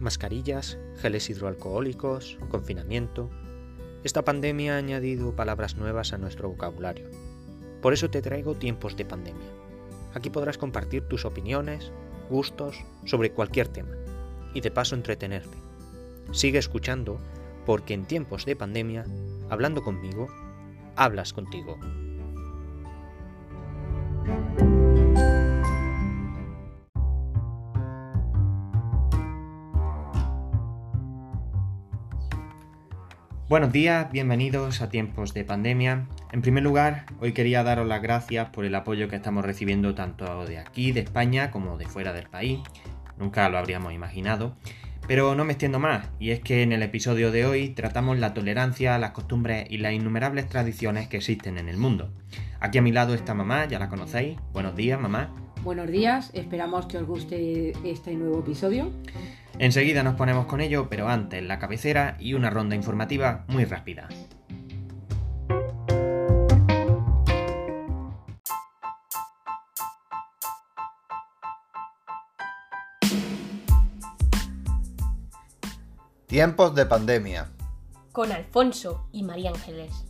mascarillas, geles hidroalcohólicos, confinamiento. Esta pandemia ha añadido palabras nuevas a nuestro vocabulario. Por eso te traigo tiempos de pandemia. Aquí podrás compartir tus opiniones, gustos sobre cualquier tema y de paso entretenerte. Sigue escuchando porque en tiempos de pandemia, hablando conmigo, hablas contigo. Buenos días, bienvenidos a tiempos de pandemia. En primer lugar, hoy quería daros las gracias por el apoyo que estamos recibiendo tanto de aquí, de España, como de fuera del país. Nunca lo habríamos imaginado. Pero no me extiendo más, y es que en el episodio de hoy tratamos la tolerancia, las costumbres y las innumerables tradiciones que existen en el mundo. Aquí a mi lado está mamá, ya la conocéis. Buenos días, mamá. Buenos días, esperamos que os guste este nuevo episodio. Enseguida nos ponemos con ello, pero antes la cabecera y una ronda informativa muy rápida. Tiempos de pandemia. Con Alfonso y María Ángeles.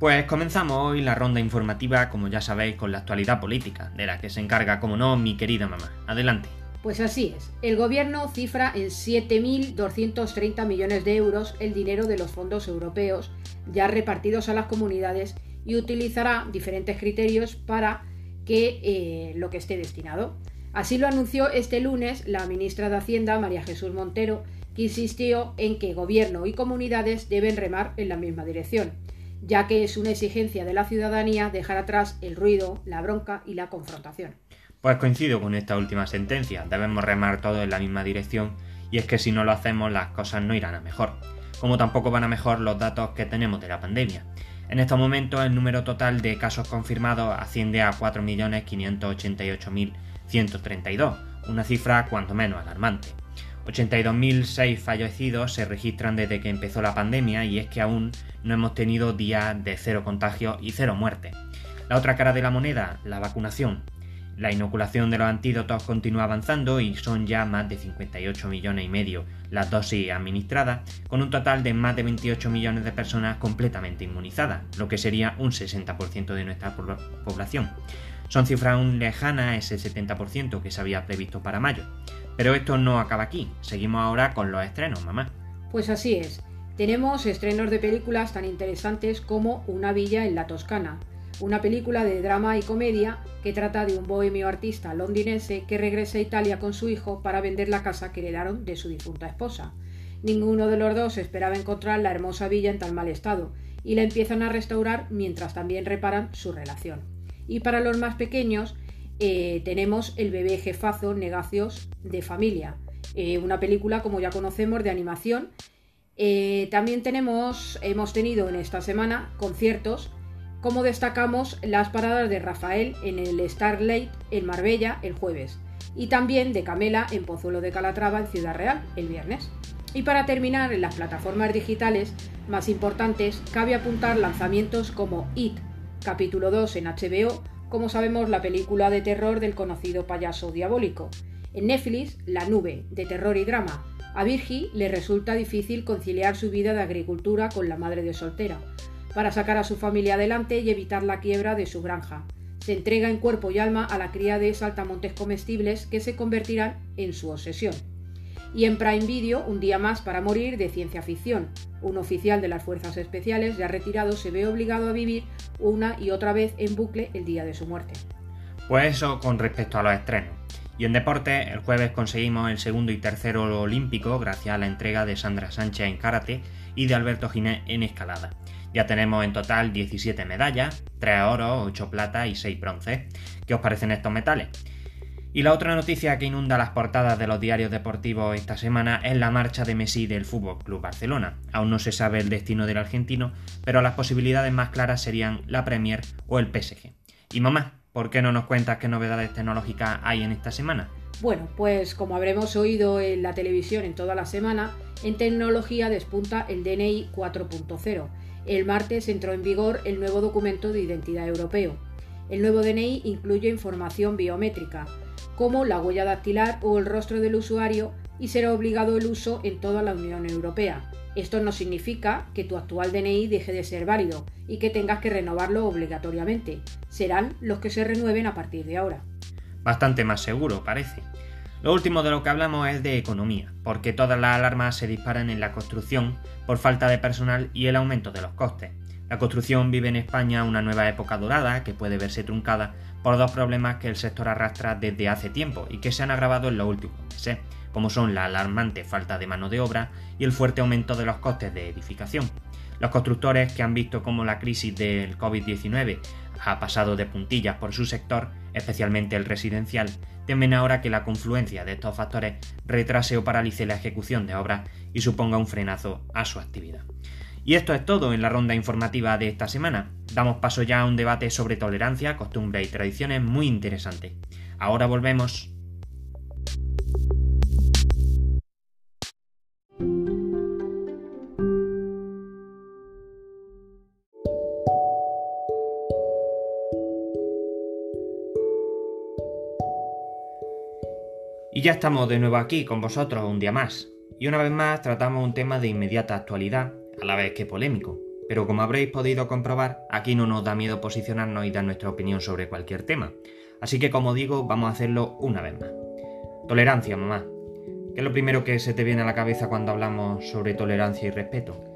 Pues comenzamos hoy la ronda informativa, como ya sabéis, con la actualidad política, de la que se encarga, como no, mi querida mamá. Adelante. Pues así es. El gobierno cifra en 7.230 millones de euros el dinero de los fondos europeos ya repartidos a las comunidades y utilizará diferentes criterios para que eh, lo que esté destinado. Así lo anunció este lunes la ministra de Hacienda, María Jesús Montero, que insistió en que gobierno y comunidades deben remar en la misma dirección ya que es una exigencia de la ciudadanía dejar atrás el ruido, la bronca y la confrontación. Pues coincido con esta última sentencia, debemos remar todos en la misma dirección y es que si no lo hacemos las cosas no irán a mejor, como tampoco van a mejor los datos que tenemos de la pandemia. En estos momentos el número total de casos confirmados asciende a 4.588.132, una cifra cuanto menos alarmante. 82.006 fallecidos se registran desde que empezó la pandemia y es que aún no hemos tenido días de cero contagios y cero muertes. La otra cara de la moneda, la vacunación. La inoculación de los antídotos continúa avanzando y son ya más de 58 millones y medio las dosis administradas, con un total de más de 28 millones de personas completamente inmunizadas, lo que sería un 60% de nuestra población. Son cifras aún lejanas ese 70% que se había previsto para mayo. Pero esto no acaba aquí, seguimos ahora con los estrenos, mamá. Pues así es, tenemos estrenos de películas tan interesantes como Una villa en la Toscana, una película de drama y comedia que trata de un bohemio artista londinense que regresa a Italia con su hijo para vender la casa que heredaron de su difunta esposa. Ninguno de los dos esperaba encontrar la hermosa villa en tal mal estado, y la empiezan a restaurar mientras también reparan su relación. Y para los más pequeños eh, tenemos El bebé jefazo, Negacios de familia, eh, una película como ya conocemos de animación. Eh, también tenemos, hemos tenido en esta semana conciertos, como destacamos las paradas de Rafael en el Starlight en Marbella el jueves y también de Camela en Pozuelo de Calatrava en Ciudad Real el viernes. Y para terminar, en las plataformas digitales más importantes cabe apuntar lanzamientos como It, capítulo 2 en HBO, como sabemos la película de terror del conocido payaso diabólico. En Netflix, La Nube, de terror y drama. A Virgi le resulta difícil conciliar su vida de agricultura con la madre de soltera, para sacar a su familia adelante y evitar la quiebra de su granja. Se entrega en cuerpo y alma a la cría de saltamontes comestibles que se convertirán en su obsesión y en Prime Video Un día más para morir de ciencia ficción. Un oficial de las Fuerzas Especiales ya retirado se ve obligado a vivir una y otra vez en bucle el día de su muerte. Pues eso con respecto a los estrenos. Y en deporte, el jueves conseguimos el segundo y tercero olímpico gracias a la entrega de Sandra Sánchez en karate y de Alberto Ginés en escalada. Ya tenemos en total 17 medallas, 3 oros, 8 plata y 6 bronces. ¿Qué os parecen estos metales? Y la otra noticia que inunda las portadas de los diarios deportivos esta semana es la marcha de Messi del Club Barcelona. Aún no se sabe el destino del argentino, pero las posibilidades más claras serían la Premier o el PSG. Y mamá, ¿por qué no nos cuentas qué novedades tecnológicas hay en esta semana? Bueno, pues como habremos oído en la televisión en toda la semana, en tecnología despunta el DNI 4.0 el martes entró en vigor el nuevo documento de identidad europeo. El nuevo DNI incluye información biométrica, como la huella dactilar o el rostro del usuario, y será obligado el uso en toda la Unión Europea. Esto no significa que tu actual DNI deje de ser válido y que tengas que renovarlo obligatoriamente. Serán los que se renueven a partir de ahora. Bastante más seguro, parece. Lo último de lo que hablamos es de economía, porque todas las alarmas se disparan en la construcción por falta de personal y el aumento de los costes. La construcción vive en España una nueva época dorada que puede verse truncada por dos problemas que el sector arrastra desde hace tiempo y que se han agravado en los últimos meses, como son la alarmante falta de mano de obra y el fuerte aumento de los costes de edificación. Los constructores que han visto cómo la crisis del COVID-19 ha pasado de puntillas por su sector, especialmente el residencial, temen ahora que la confluencia de estos factores retrase o paralice la ejecución de obras y suponga un frenazo a su actividad. Y esto es todo en la ronda informativa de esta semana. Damos paso ya a un debate sobre tolerancia, costumbres y tradiciones muy interesante. Ahora volvemos. Y ya estamos de nuevo aquí con vosotros un día más. Y una vez más tratamos un tema de inmediata actualidad, a la vez que polémico. Pero como habréis podido comprobar, aquí no nos da miedo posicionarnos y dar nuestra opinión sobre cualquier tema. Así que como digo, vamos a hacerlo una vez más. Tolerancia, mamá. ¿Qué es lo primero que se te viene a la cabeza cuando hablamos sobre tolerancia y respeto?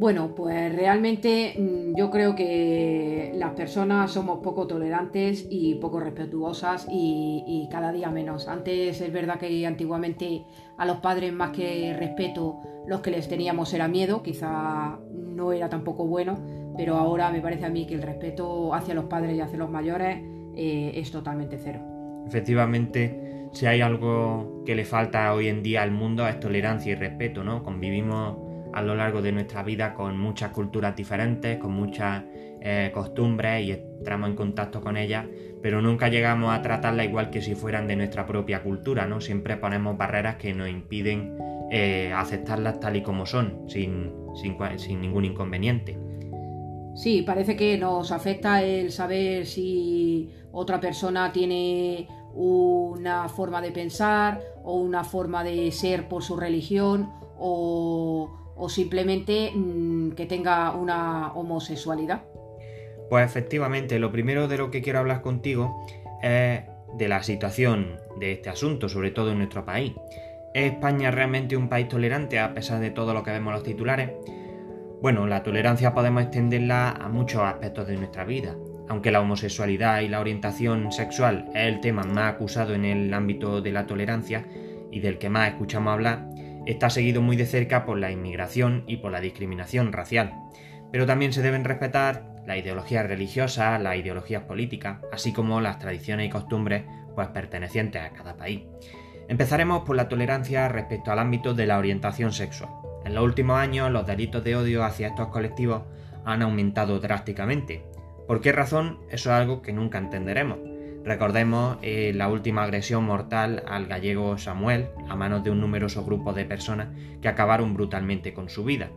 Bueno, pues realmente mm, yo creo que las personas somos poco tolerantes y poco respetuosas y, cada día menos. Antes es verdad que antiguamente a los padres más que respeto los que les teníamos era miedo, quizá no era tampoco bueno, pero ahora me parece a mí que el respeto hacia los padres y hacia los mayores eh, es totalmente cero. Efectivamente, si hay algo que le falta hoy en día al mundo es tolerancia y respeto, ¿no? Convivimos a lo largo de nuestra vida con muchas culturas diferentes, con muchas eh, costumbres y entramos en contacto con ellas, pero nunca llegamos a tratarlas igual que si fueran de nuestra propia cultura, ¿no? Siempre ponemos barreras que nos impiden eh, aceptarlas tal y como son, sin, sin ningún inconveniente. Sí, parece que nos afecta el saber si otra persona tiene una forma de pensar o una forma de ser por su religión o, o simplemente mm, que tenga una homosexualidad? Pues efectivamente, lo primero de lo que quiero hablar contigo es de la situación de este asunto, sobre todo en nuestro país. ¿Es España realmente un país tolerante a pesar de todo lo que vemos en los titulares? Bueno, la tolerancia podemos extenderla a muchos aspectos de nuestra vida. Aunque la homosexualidad y la orientación sexual es el tema más acusado en el ámbito de la tolerancia y del que más escuchamos hablar, está seguido muy de cerca por la inmigración y por la discriminación racial. Pero también se deben respetar la ideología religiosa, las ideologías políticas, así como las tradiciones y costumbres pues pertenecientes a cada país. Empezaremos por la tolerancia respecto al ámbito de la orientación sexual. En los últimos años los delitos de odio hacia estos colectivos han aumentado drásticamente. ¿Por qué razón? Eso es algo que nunca entenderemos. Recordemos eh, la última agresión mortal al gallego Samuel a manos de un numeroso grupo de personas que acabaron brutalmente con su vida.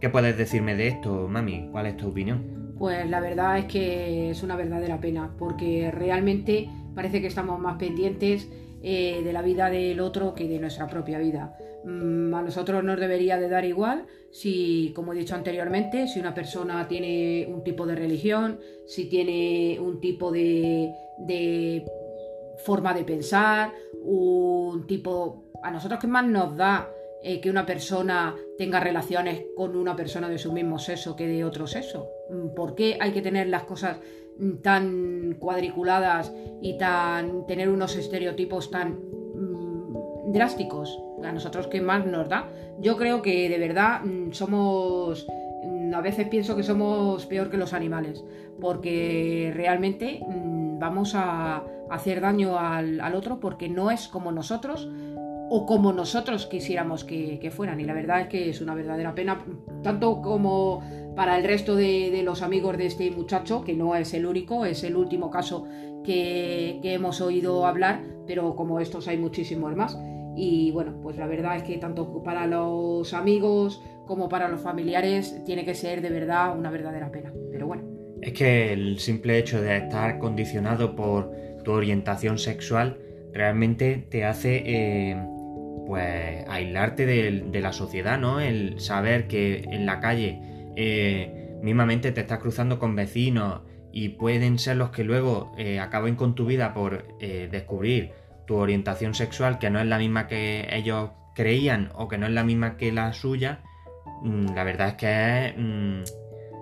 ¿Qué puedes decirme de esto, mami? ¿Cuál es tu opinión? Pues la verdad es que es una verdadera pena, porque realmente parece que estamos más pendientes eh, de la vida del otro que de nuestra propia vida. Mm, a nosotros nos debería de dar igual si, como he dicho anteriormente, si una persona tiene un tipo de religión, si tiene un tipo de, de forma de pensar, un tipo... A nosotros que más nos da eh, que una persona tenga relaciones con una persona de su mismo sexo que de otro sexo. Mm, ¿Por qué hay que tener las cosas tan cuadriculadas y tan tener unos estereotipos tan mm, drásticos? A nosotros que más nos da. Yo creo que de verdad somos a veces pienso que somos peor que los animales, porque realmente vamos a hacer daño al, otro porque no es como nosotros o como nosotros quisiéramos que, fueran. Y la verdad es que es una verdadera pena, tanto como para el resto de, los amigos de este muchacho, que no es el único, es el último caso que, hemos oído hablar, pero como estos hay muchísimos más. y bueno, pues la verdad es que tanto para los amigos como para los familiares tiene que ser de verdad una verdadera pena. Pero bueno. Es que el simple hecho de estar condicionado por tu orientación sexual realmente te hace eh, pues aislarte de, la sociedad, ¿no? El saber que en la calle eh, mismamente te estás cruzando con vecinos y pueden ser los que luego eh, acaben con tu vida por descubrir tu orientación sexual que no es la misma que ellos creían o que no es la misma que la suya, mm, la verdad es que es mm,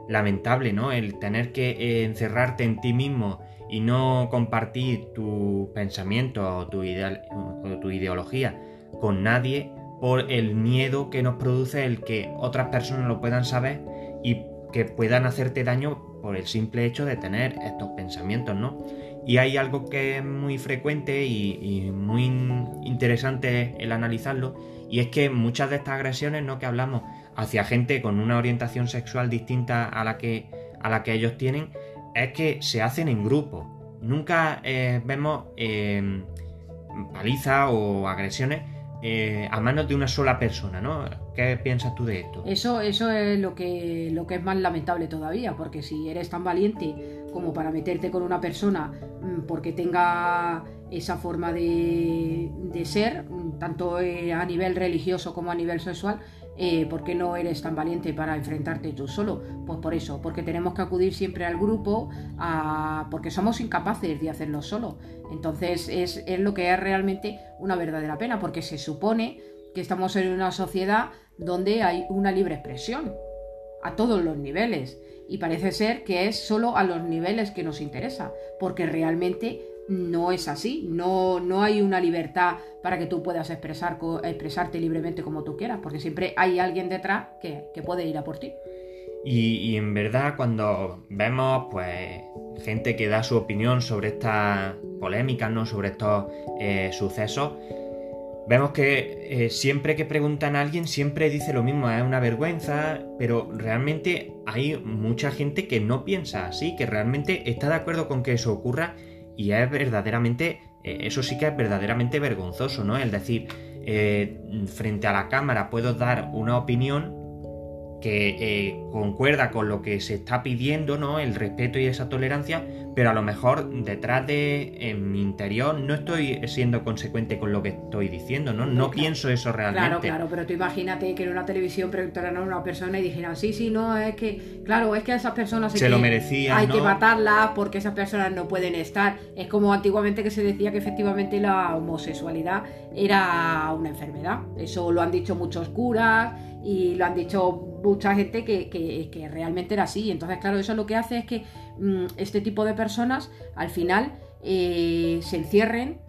lamentable, ¿no? El tener que encerrarte en ti mismo y no compartir tu pensamiento o tu, ideal, o tu ideología con nadie por el miedo que nos produce el que otras personas lo puedan saber y que puedan hacerte daño por el simple hecho de tener estos pensamientos, ¿no? Y hay algo que es muy frecuente y, muy interesante el analizarlo, y es que muchas de estas agresiones, ¿no? Que hablamos hacia gente con una orientación sexual distinta a la que, a la que ellos tienen, es que se hacen en grupo. Nunca eh, vemos eh, palizas o agresiones eh, a manos de una sola persona, ¿no? ¿Qué piensas tú de esto? Eso, eso es lo que, lo que es más lamentable todavía, porque si eres tan valiente como para meterte con una persona mm, porque tenga esa forma de, de ser, tanto a nivel religioso como a nivel sexual, eh, ¿por qué no eres tan valiente para enfrentarte tú solo? Pues por eso, porque tenemos que acudir siempre al grupo, porque somos incapaces de hacerlo solo. Entonces es, es lo que es realmente una verdadera pena, porque se supone que estamos en una sociedad donde hay una libre expresión a todos los niveles. Y parece ser que es solo a los niveles que nos interesa, porque realmente no es así, no, no hay una libertad para que tú puedas expresar, expresarte libremente como tú quieras, porque siempre hay alguien detrás que, puede ir a por ti. Y, en verdad cuando vemos pues gente que da su opinión sobre estas polémicas, ¿no? sobre estos eh, sucesos, vemos que eh, siempre que preguntan a alguien siempre dice lo mismo, es una vergüenza, pero realmente hay mucha gente que no piensa así, que realmente está de acuerdo con que eso ocurra y es verdaderamente, eh, eso sí que es verdaderamente vergonzoso, ¿no? Es decir, eh, frente a la cámara puedo dar una opinión que eh, concuerda con lo que se está pidiendo, ¿no? El respeto y esa tolerancia, pero a lo mejor detrás de en mi interior no estoy siendo consecuente con lo que estoy diciendo, ¿no? No pienso eso realmente. Claro, claro, pero tú imagínate que en una televisión preguntaran a una persona y dijeran, sí, sí, no, es que, claro, es que a esas personas se lo merecían. Hay que matarlas porque esas personas no pueden estar. Es como antiguamente que se decía que efectivamente la homosexualidad era una enfermedad. Eso lo han dicho muchos curas y lo han dicho mucha gente que, que, realmente era así. Entonces, claro, eso lo que hace es que mm, este tipo de personas al final eh, se encierren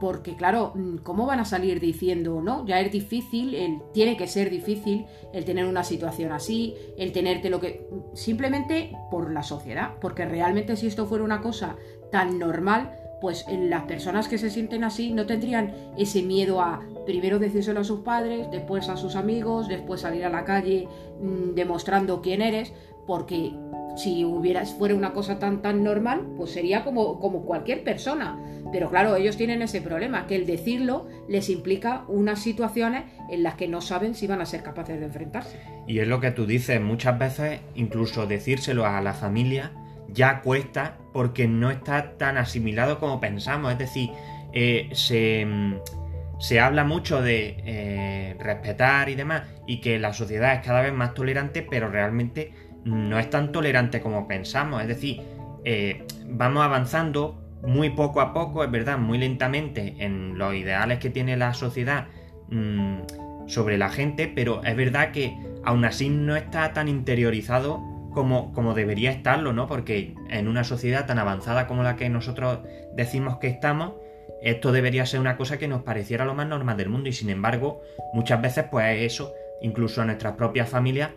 porque claro, mm, ¿cómo van a salir diciendo, no? Ya es difícil, el, tiene que ser difícil el tener una situación así, el tenerte lo que... Simplemente por la sociedad, porque realmente si esto fuera una cosa tan normal, pues las personas que se sienten así no tendrían ese miedo a primero decírselo a sus padres, después a sus amigos, después salir a la calle mm, demostrando quién eres, porque si hubiera, fuera una cosa tan tan normal, pues sería como, como cualquier persona. Pero claro, ellos tienen ese problema, que el decirlo les implica unas situaciones en las que no saben si van a ser capaces de enfrentarse. Y es lo que tú dices, muchas veces incluso decírselo a la familia ya cuesta porque no está tan asimilado como pensamos. Es decir, eh, mm, se, habla mucho de eh, respetar y demás y que la sociedad es cada vez más tolerante, pero realmente no es tan tolerante como pensamos. Es decir, eh, vamos avanzando muy poco a poco, es verdad, muy lentamente en los ideales que tiene la sociedad mm, sobre la gente, pero es verdad que aún así no está tan interiorizado como, como debería estarlo, ¿no? Porque en una sociedad tan avanzada como la que nosotros decimos que estamos, esto debería ser una cosa que nos pareciera lo más normal del mundo y sin embargo muchas veces pues eso, incluso a nuestras propias familias,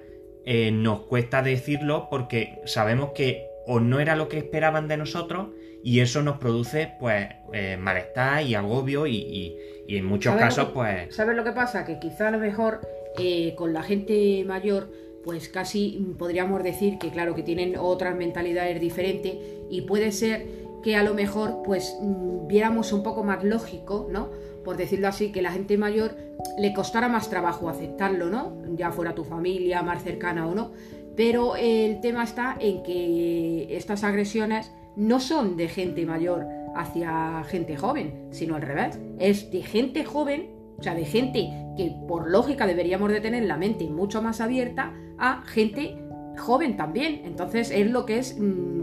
eh, nos cuesta decirlo porque sabemos que o no era lo que esperaban de nosotros y eso nos produce pues eh, malestar y agobio y, en muchos casos pues... ¿Sabes lo que pasa? Que quizá a lo mejor eh, con la gente mayor pues casi podríamos decir que claro que tienen otras mentalidades diferentes y puede ser que a lo mejor pues mm, viéramos un poco más lógico, ¿no? por decirlo así, que la gente mayor le costara más trabajo aceptarlo, ¿no? Ya fuera tu familia más cercana o no. Pero el tema está en que estas agresiones no son de gente mayor hacia gente joven, sino al revés. Es de gente joven, o sea, de gente que por lógica deberíamos de tener la mente mucho más abierta a gente joven también. Entonces es lo que es... Mm,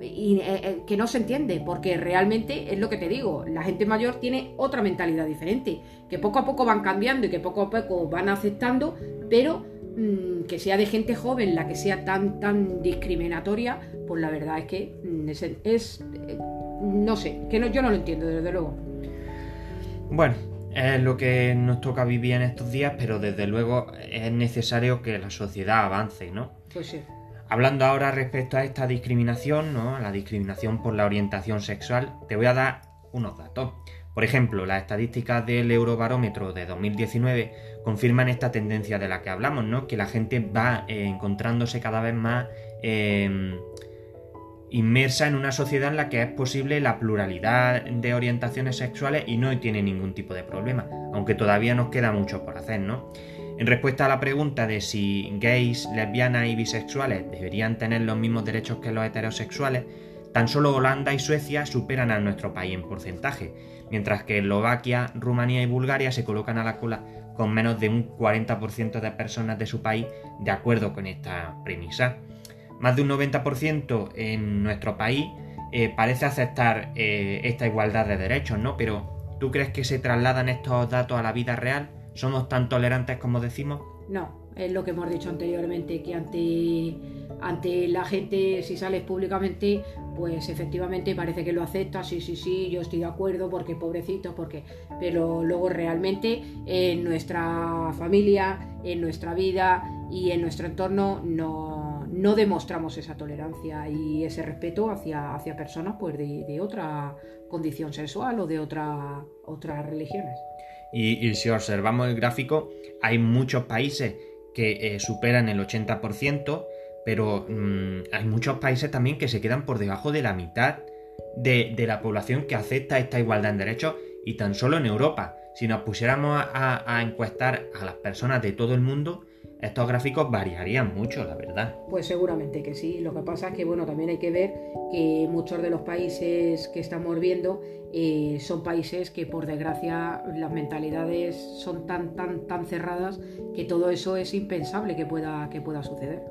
y, eh, eh, que no se entiende, porque realmente es lo que te digo, la gente mayor tiene otra mentalidad diferente, que poco a poco van cambiando y que poco a poco van aceptando, pero mm, que sea de gente joven la que sea tan, tan discriminatoria, pues la verdad es que mm, es, eh, no sé, que no, yo no lo entiendo, desde luego. Bueno, es lo que nos toca vivir en estos días, pero desde luego es necesario que la sociedad avance, ¿no? Pues sí. Hablando ahora respecto a esta discriminación, ¿no? La discriminación por la orientación sexual, te voy a dar unos datos. Por ejemplo, las estadísticas del Eurobarómetro de 2019 confirman esta tendencia de la que hablamos, ¿no? Que la gente va eh, encontrándose cada vez más em, inmersa en una sociedad en la que es posible la pluralidad de orientaciones sexuales y no tiene ningún tipo de problema, aunque todavía nos queda mucho por hacer, ¿no? En respuesta a la pregunta de si gays, lesbianas y bisexuales deberían tener los mismos derechos que los heterosexuales, tan solo Holanda y Suecia superan a nuestro país en porcentaje, mientras que Eslovaquia, Rumanía y Bulgaria se colocan a la cola con menos de un 40% de personas de su país de acuerdo con esta premisa más de un 90% en nuestro país eh, parece aceptar eh, esta igualdad de derechos, ¿no? Pero ¿tú crees que se trasladan estos datos a la vida real? ¿Somos tan tolerantes como decimos? No, es lo que hemos dicho anteriormente, que ante, ante la gente, si sales públicamente, pues efectivamente parece que lo acepta, sí, sí, sí, yo estoy de acuerdo, porque pobrecito, porque... Pero luego realmente en nuestra familia, en nuestra vida y en nuestro entorno no no demostramos esa tolerancia y ese respeto hacia, hacia personas pues, de, otra condición sexual o de otra, otras religiones. Y, si observamos el gráfico, hay muchos países que eh, superan el 80%, pero mm, hay muchos países también que se quedan por debajo de la mitad de, la población que acepta esta igualdad en derechos y tan solo en Europa. Si nos pusiéramos a encuestar a las personas de todo el mundo, estos gráficos variarían mucho, la verdad. Pues seguramente que sí. Lo que pasa es que, bueno, también hay que ver que muchos de los países que estamos viendo eh, son países que, por desgracia, las mentalidades son tan, tan, tan cerradas que todo eso es impensable que pueda, que pueda suceder.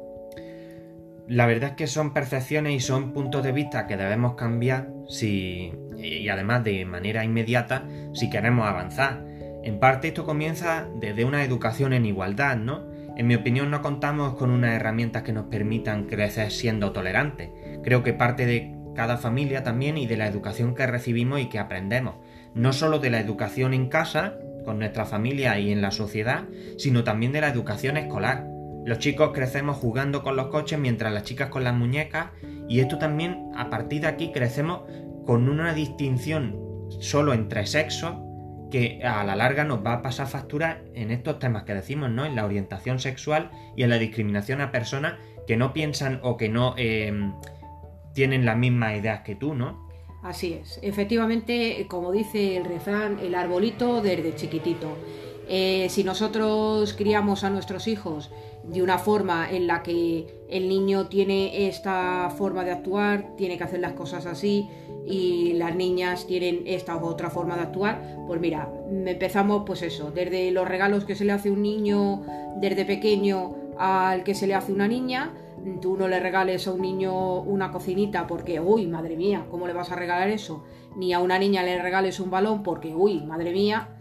La verdad es que son percepciones y son puntos de vista que debemos cambiar si, y además de manera inmediata si queremos avanzar. En parte esto comienza desde una educación en igualdad, ¿no? En mi opinión no contamos con unas herramientas que nos permitan crecer siendo tolerantes. Creo que parte de cada familia también y de la educación que recibimos y que aprendemos. No solo de la educación en casa, con nuestra familia y en la sociedad, sino también de la educación escolar. Los chicos crecemos jugando con los coches mientras las chicas con las muñecas y esto también a partir de aquí crecemos con una distinción solo entre sexos que a la larga nos va a pasar factura en estos temas que decimos, ¿no? En la orientación sexual y en la discriminación a personas que no piensan o que no eh, tienen las mismas ideas que tú, ¿no? Así es. Efectivamente, como dice el refrán, el arbolito desde chiquitito. Eh, si nosotros criamos a nuestros hijos de una forma en la que el niño tiene esta forma de actuar, tiene que hacer las cosas así y las niñas tienen esta u otra forma de actuar, pues mira, empezamos pues eso, desde los regalos que se le hace un niño desde pequeño al que se le hace una niña, tú no le regales a un niño una cocinita porque, uy, madre mía, ¿cómo le vas a regalar eso? Ni a una niña le regales un balón porque, uy, madre mía,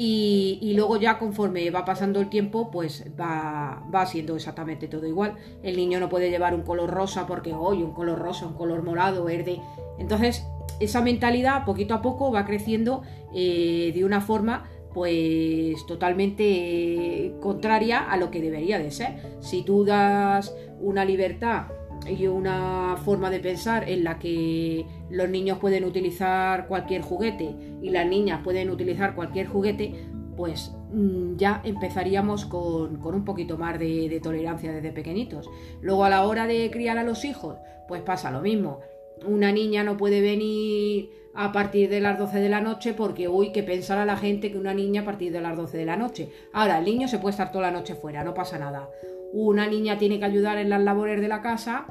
y, luego ya conforme va pasando el tiempo, pues va, va siendo exactamente todo igual. El niño no puede llevar un color rosa porque hoy un color rosa, un color morado, verde. Entonces, esa mentalidad poquito a poco va creciendo eh, de una forma pues totalmente eh, contraria a lo que debería de ser. Si tú das una libertad y una forma de pensar en la que los niños pueden utilizar cualquier juguete y las niñas pueden utilizar cualquier juguete, pues mm, ya empezaríamos con, un poquito más de, tolerancia desde pequeñitos. Luego a la hora de criar a los hijos, pues pasa lo mismo. una niña no puede venir a partir de las 12 de la noche porque uy, que pensará la gente que una niña a partir de las 12 de la noche. Ahora, el niño se puede estar toda la noche fuera, no pasa nada. Una niña tiene que ayudar en las labores de la casa,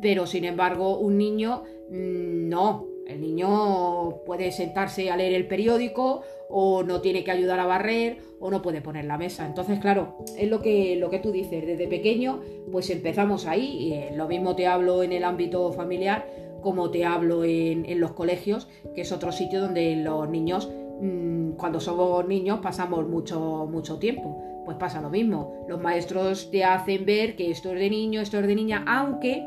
pero sin embargo, un niño mm, no. El niño puede sentarse a leer el periódico o no tiene que ayudar a barrer o no puede poner la mesa. Entonces, claro, es lo que, lo que tú dices, desde pequeño pues empezamos ahí, y, eh, lo mismo te hablo en el ámbito familiar como te hablo en, los colegios, que es otro sitio donde los niños, mm, cuando somos niños, pasamos mucho, mucho tiempo. Pues pasa lo mismo. Los maestros te hacen ver que esto es de niño, esto es de niña, aunque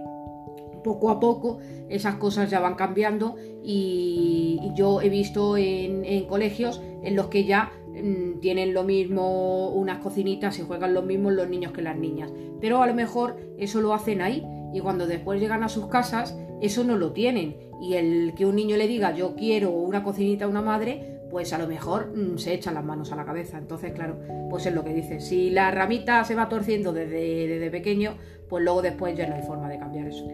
poco a poco esas cosas ya van cambiando y, yo he visto en, colegios en los que ya mm, tienen lo mismo unas cocinitas y juegan lo mismo los niños que las niñas. Pero a lo mejor eso lo hacen ahí y cuando después llegan a sus casas eso no lo tienen. Y el que un niño le diga yo quiero una cocinita a una madre, pues a lo mejor mm, se echan las manos a la cabeza. Entonces, claro, pues es lo que dice. Si la ramita se va torciendo desde, desde pequeño, pues luego después ya no hay forma de cambiar eso.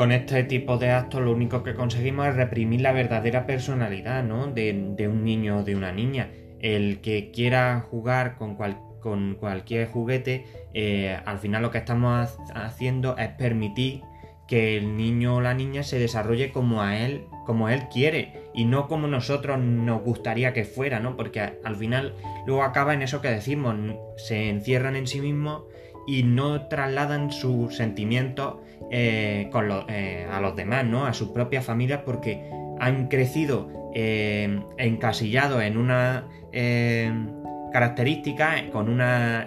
Con este tipo de actos lo único que conseguimos es reprimir la verdadera personalidad ¿no? de, un niño o de una niña. El que quiera jugar con, con cualquier juguete, eh, al final lo que estamos haciendo es permitir que el niño o la niña se desarrolle como a él, como él quiere y no como nosotros nos gustaría que fuera, ¿no? Porque al final luego acaba en eso que decimos, se encierran en sí mismos y no trasladan sus sentimientos eh, eh, a los demás, ¿no? A sus propias familias porque han crecido eh, encasillados en una característica, con unas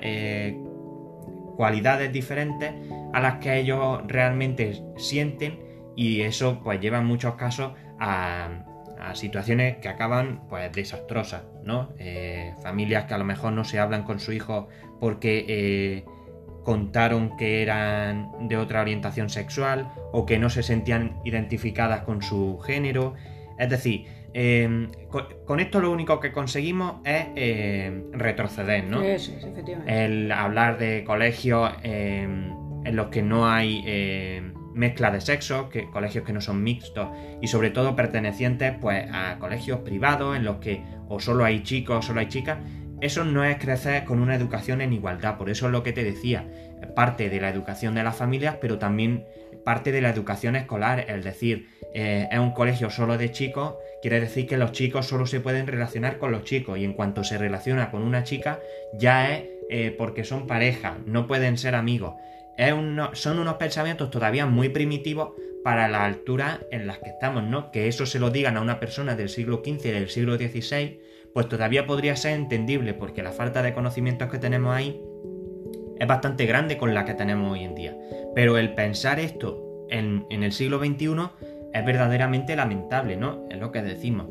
cualidades diferentes a las que ellos realmente sienten y eso pues lleva en muchos casos a, situaciones que acaban pues desastrosas, ¿no? Familias que a lo mejor no se hablan con su hijo porque contaron que eran de otra orientación sexual o que no se sentían identificadas con su género. Es decir, eh, con, esto lo único que conseguimos es retroceder, ¿no? Eso es, efectivamente. El hablar de colegios en los que no hay mezcla de sexo, que, colegios que no son mixtos y sobre todo pertenecientes pues, a colegios privados en los que o solo hay chicos o solo hay chicas. Eso no es crecer con una educación en igualdad, por eso es lo que te decía, parte de la educación de las familias, pero también parte de la educación escolar, es decir, eh, es un colegio solo de chicos, quiere decir que los chicos solo se pueden relacionar con los chicos y en cuanto se relaciona con una chica ya es eh, porque son pareja, no pueden ser amigos. Son unos pensamientos todavía muy primitivos para la altura en las que estamos, ¿no? Que eso se lo digan a una persona del siglo XV y del siglo XVI, pues todavía podría ser entendible, porque la falta de conocimientos que tenemos ahí es bastante grande con la que tenemos hoy en día. Pero el pensar esto en, en el siglo XXI es verdaderamente lamentable, ¿no? Es lo que decimos.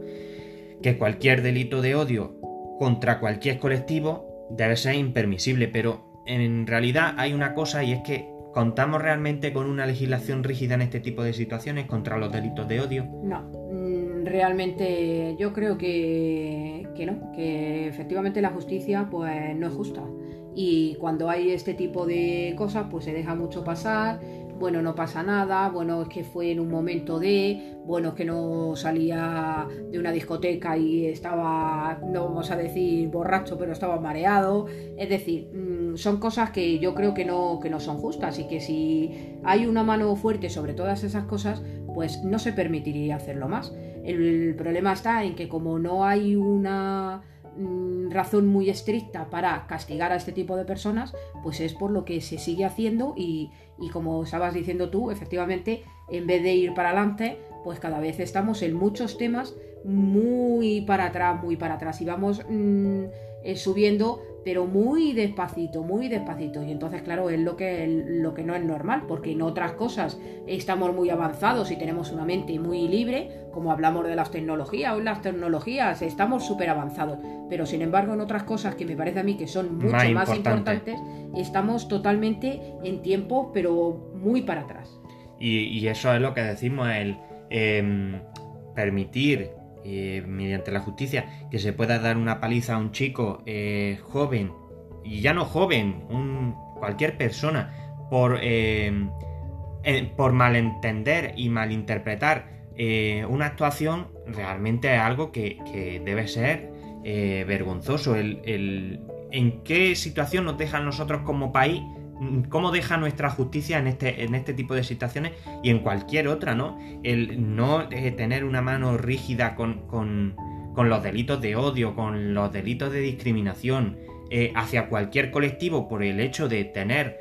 Que cualquier delito de odio contra cualquier colectivo debe ser impermisible, pero en realidad hay una cosa y es que ¿Contamos realmente con una legislación rígida en este tipo de situaciones contra los delitos de odio? No, mm, realmente yo creo que, que, no, que efectivamente la justicia pues no es justa. Y cuando hay este tipo de cosas pues se deja mucho pasar bueno, no pasa nada, bueno, es que fue en un momento de, bueno, es que no salía de una discoteca y estaba, no vamos a decir borracho, pero estaba mareado. Es decir, mm, son cosas que yo creo que no, que no son justas y que si hay una mano fuerte sobre todas esas cosas, pues no se permitiría hacerlo más. El problema está en que como no hay una Mm, razón muy estricta para castigar a este tipo de personas, pues es por lo que se sigue haciendo y, como estabas diciendo tú, efectivamente, en vez de ir para adelante, pues cada vez estamos en muchos temas muy para atrás, muy para atrás. Y vamos mm, eh, subiendo pero muy despacito, muy despacito. Y entonces, claro, es lo que, lo que no es normal, porque en otras cosas estamos muy avanzados y tenemos una mente muy libre, como hablamos de las tecnologías, o las tecnologías estamos súper avanzados. Pero sin embargo, en otras cosas que me parece a mí que son mucho más, importantes, estamos totalmente en tiempo, pero muy para atrás. Y, eso es lo que decimos, el em, permitir eh, mediante la justicia, que se pueda dar una paliza a un chico eh, joven, y ya no joven, un, cualquier persona, por, eh, eh, por malentender y malinterpretar una actuación realmente es algo que, debe ser vergonzoso. El, ¿En qué situación nos deja nosotros como país? ¿Cómo deja nuestra justicia en este, en este tipo de situaciones y en cualquier otra, ¿no? El no tener una mano rígida con, con, los delitos de odio, con los delitos de discriminación hacia cualquier colectivo por el hecho de tener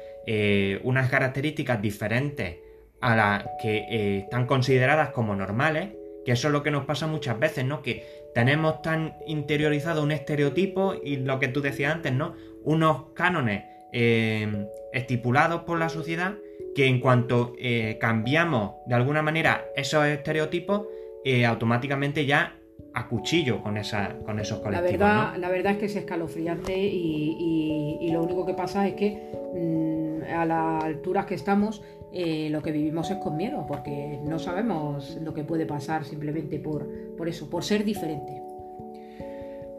unas características diferentes a las que eh, están consideradas como normales, que eso es lo que nos pasa muchas veces, ¿no? Que tenemos tan interiorizado un estereotipo y lo que tú decías antes, ¿no? Unos cánones eh, estipulados por la sociedad que en cuanto eh, cambiamos de alguna manera esos estereotipos, automáticamente ya a cuchillo con, esa, con esos colectivos. La verdad, la verdad es que es escalofriante y, lo único que pasa es que mm, a las alturas que estamos eh, lo que vivimos es con miedo, porque no sabemos lo que puede pasar simplemente por, por eso, por ser diferente.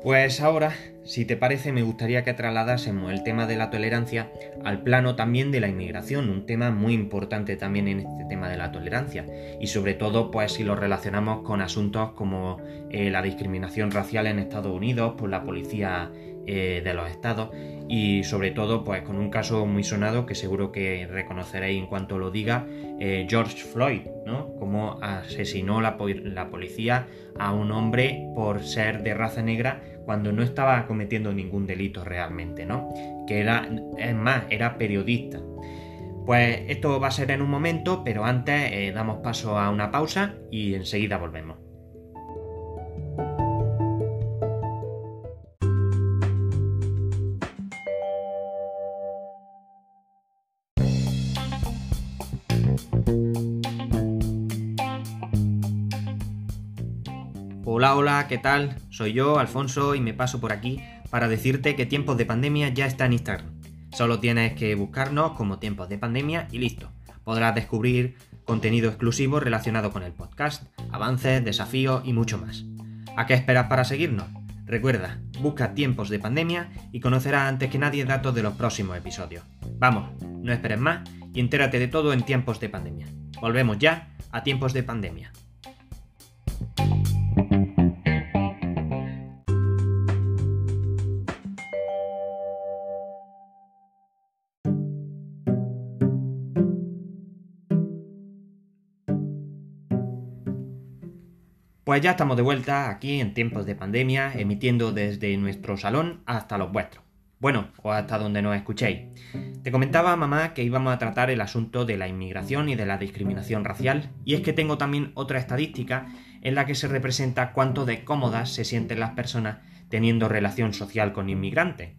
Pues ahora, si te parece, me gustaría que trasladásemos el tema de la tolerancia al plano también de la inmigración, un tema muy importante también en este tema de la tolerancia, y sobre todo, pues si lo relacionamos con asuntos como eh, la discriminación racial en Estados Unidos por la policía eh, de los estados y sobre todo pues con un caso muy sonado que seguro que reconoceréis en cuanto lo diga eh, George Floyd, ¿no? Cómo asesinó la, policía a un hombre por ser de raza negra cuando no estaba cometiendo ningún delito realmente, ¿no? Que era, es más, era periodista. Pues esto va a ser en un momento, pero antes eh, damos paso a una pausa y enseguida volvemos. Hola, hola, ¿qué tal? Soy yo, Alfonso, y me paso por aquí para decirte que Tiempos de Pandemia ya está en Instagram. Solo tienes que buscarnos como Tiempos de Pandemia y listo. Podrás descubrir contenido exclusivo relacionado con el podcast, avances, desafíos y mucho más. ¿A qué esperas para seguirnos? Recuerda, busca Tiempos de Pandemia y conocerás antes que nadie datos de los próximos episodios. Vamos, no esperes más y entérate de todo en Tiempos de Pandemia. Volvemos ya a Tiempos de Pandemia. Pues ya estamos de vuelta aquí en tiempos de pandemia, emitiendo desde nuestro salón hasta los vuestros. Bueno, o hasta donde nos escuchéis. Te comentaba, mamá, que íbamos a tratar el asunto de la inmigración y de la discriminación racial, y es que tengo también otra estadística en la que se representa cuánto de cómodas se sienten las personas teniendo relación social con inmigrantes.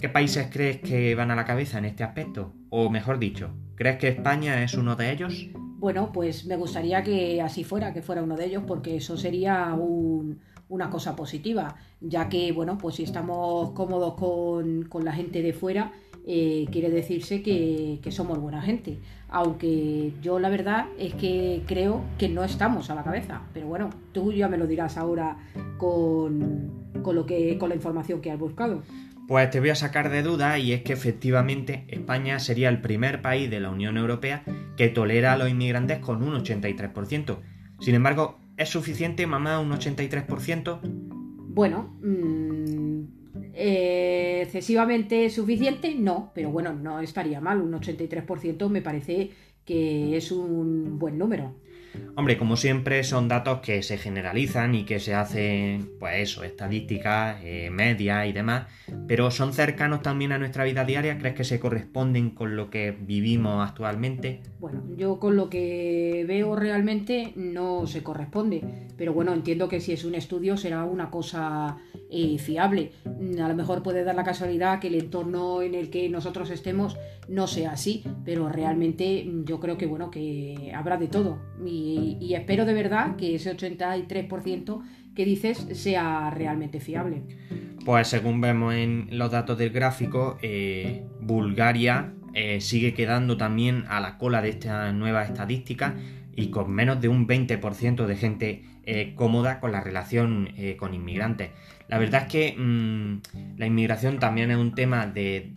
¿Qué países crees que van a la cabeza en este aspecto? O mejor dicho, ¿crees que España es uno de ellos? Bueno, pues me gustaría que así fuera, que fuera uno de ellos, porque eso sería una cosa positiva, ya que, bueno, pues si estamos cómodos con, la gente de fuera, eh, quiere decirse que, somos buena gente. Aunque yo la verdad es que creo que no estamos a la cabeza. Pero bueno, tú ya me lo dirás ahora con, con lo que, con la información que has buscado. Pues te voy a sacar de duda y es que efectivamente España sería el primer país de la Unión Europea que tolera a los inmigrantes con un 83%. Sin embargo, ¿es suficiente, mamá, un 83%? Bueno, mm, eh, excesivamente suficiente, no, pero bueno, no estaría mal. Un 83% me parece que es un buen número. Hombre, como siempre, son datos que se generalizan y que se hacen, pues eso, estadísticas, eh, medias y demás, pero son cercanos también a nuestra vida diaria. ¿Crees que se corresponden con lo que vivimos actualmente? Bueno, yo con lo que veo realmente no se corresponde, pero bueno, entiendo que si es un estudio será una cosa eh, fiable. A lo mejor puede dar la casualidad que el entorno en el que nosotros estemos no sea así, pero realmente yo creo que bueno, que habrá de todo. Y, espero de verdad que ese 83% que dices sea realmente fiable. Pues según vemos en los datos del gráfico, eh, Bulgaria eh, sigue quedando también a la cola de esta nueva estadística y con menos de un 20% de gente eh, cómoda con la relación con inmigrantes. La verdad es que mm, la inmigración también es un tema de,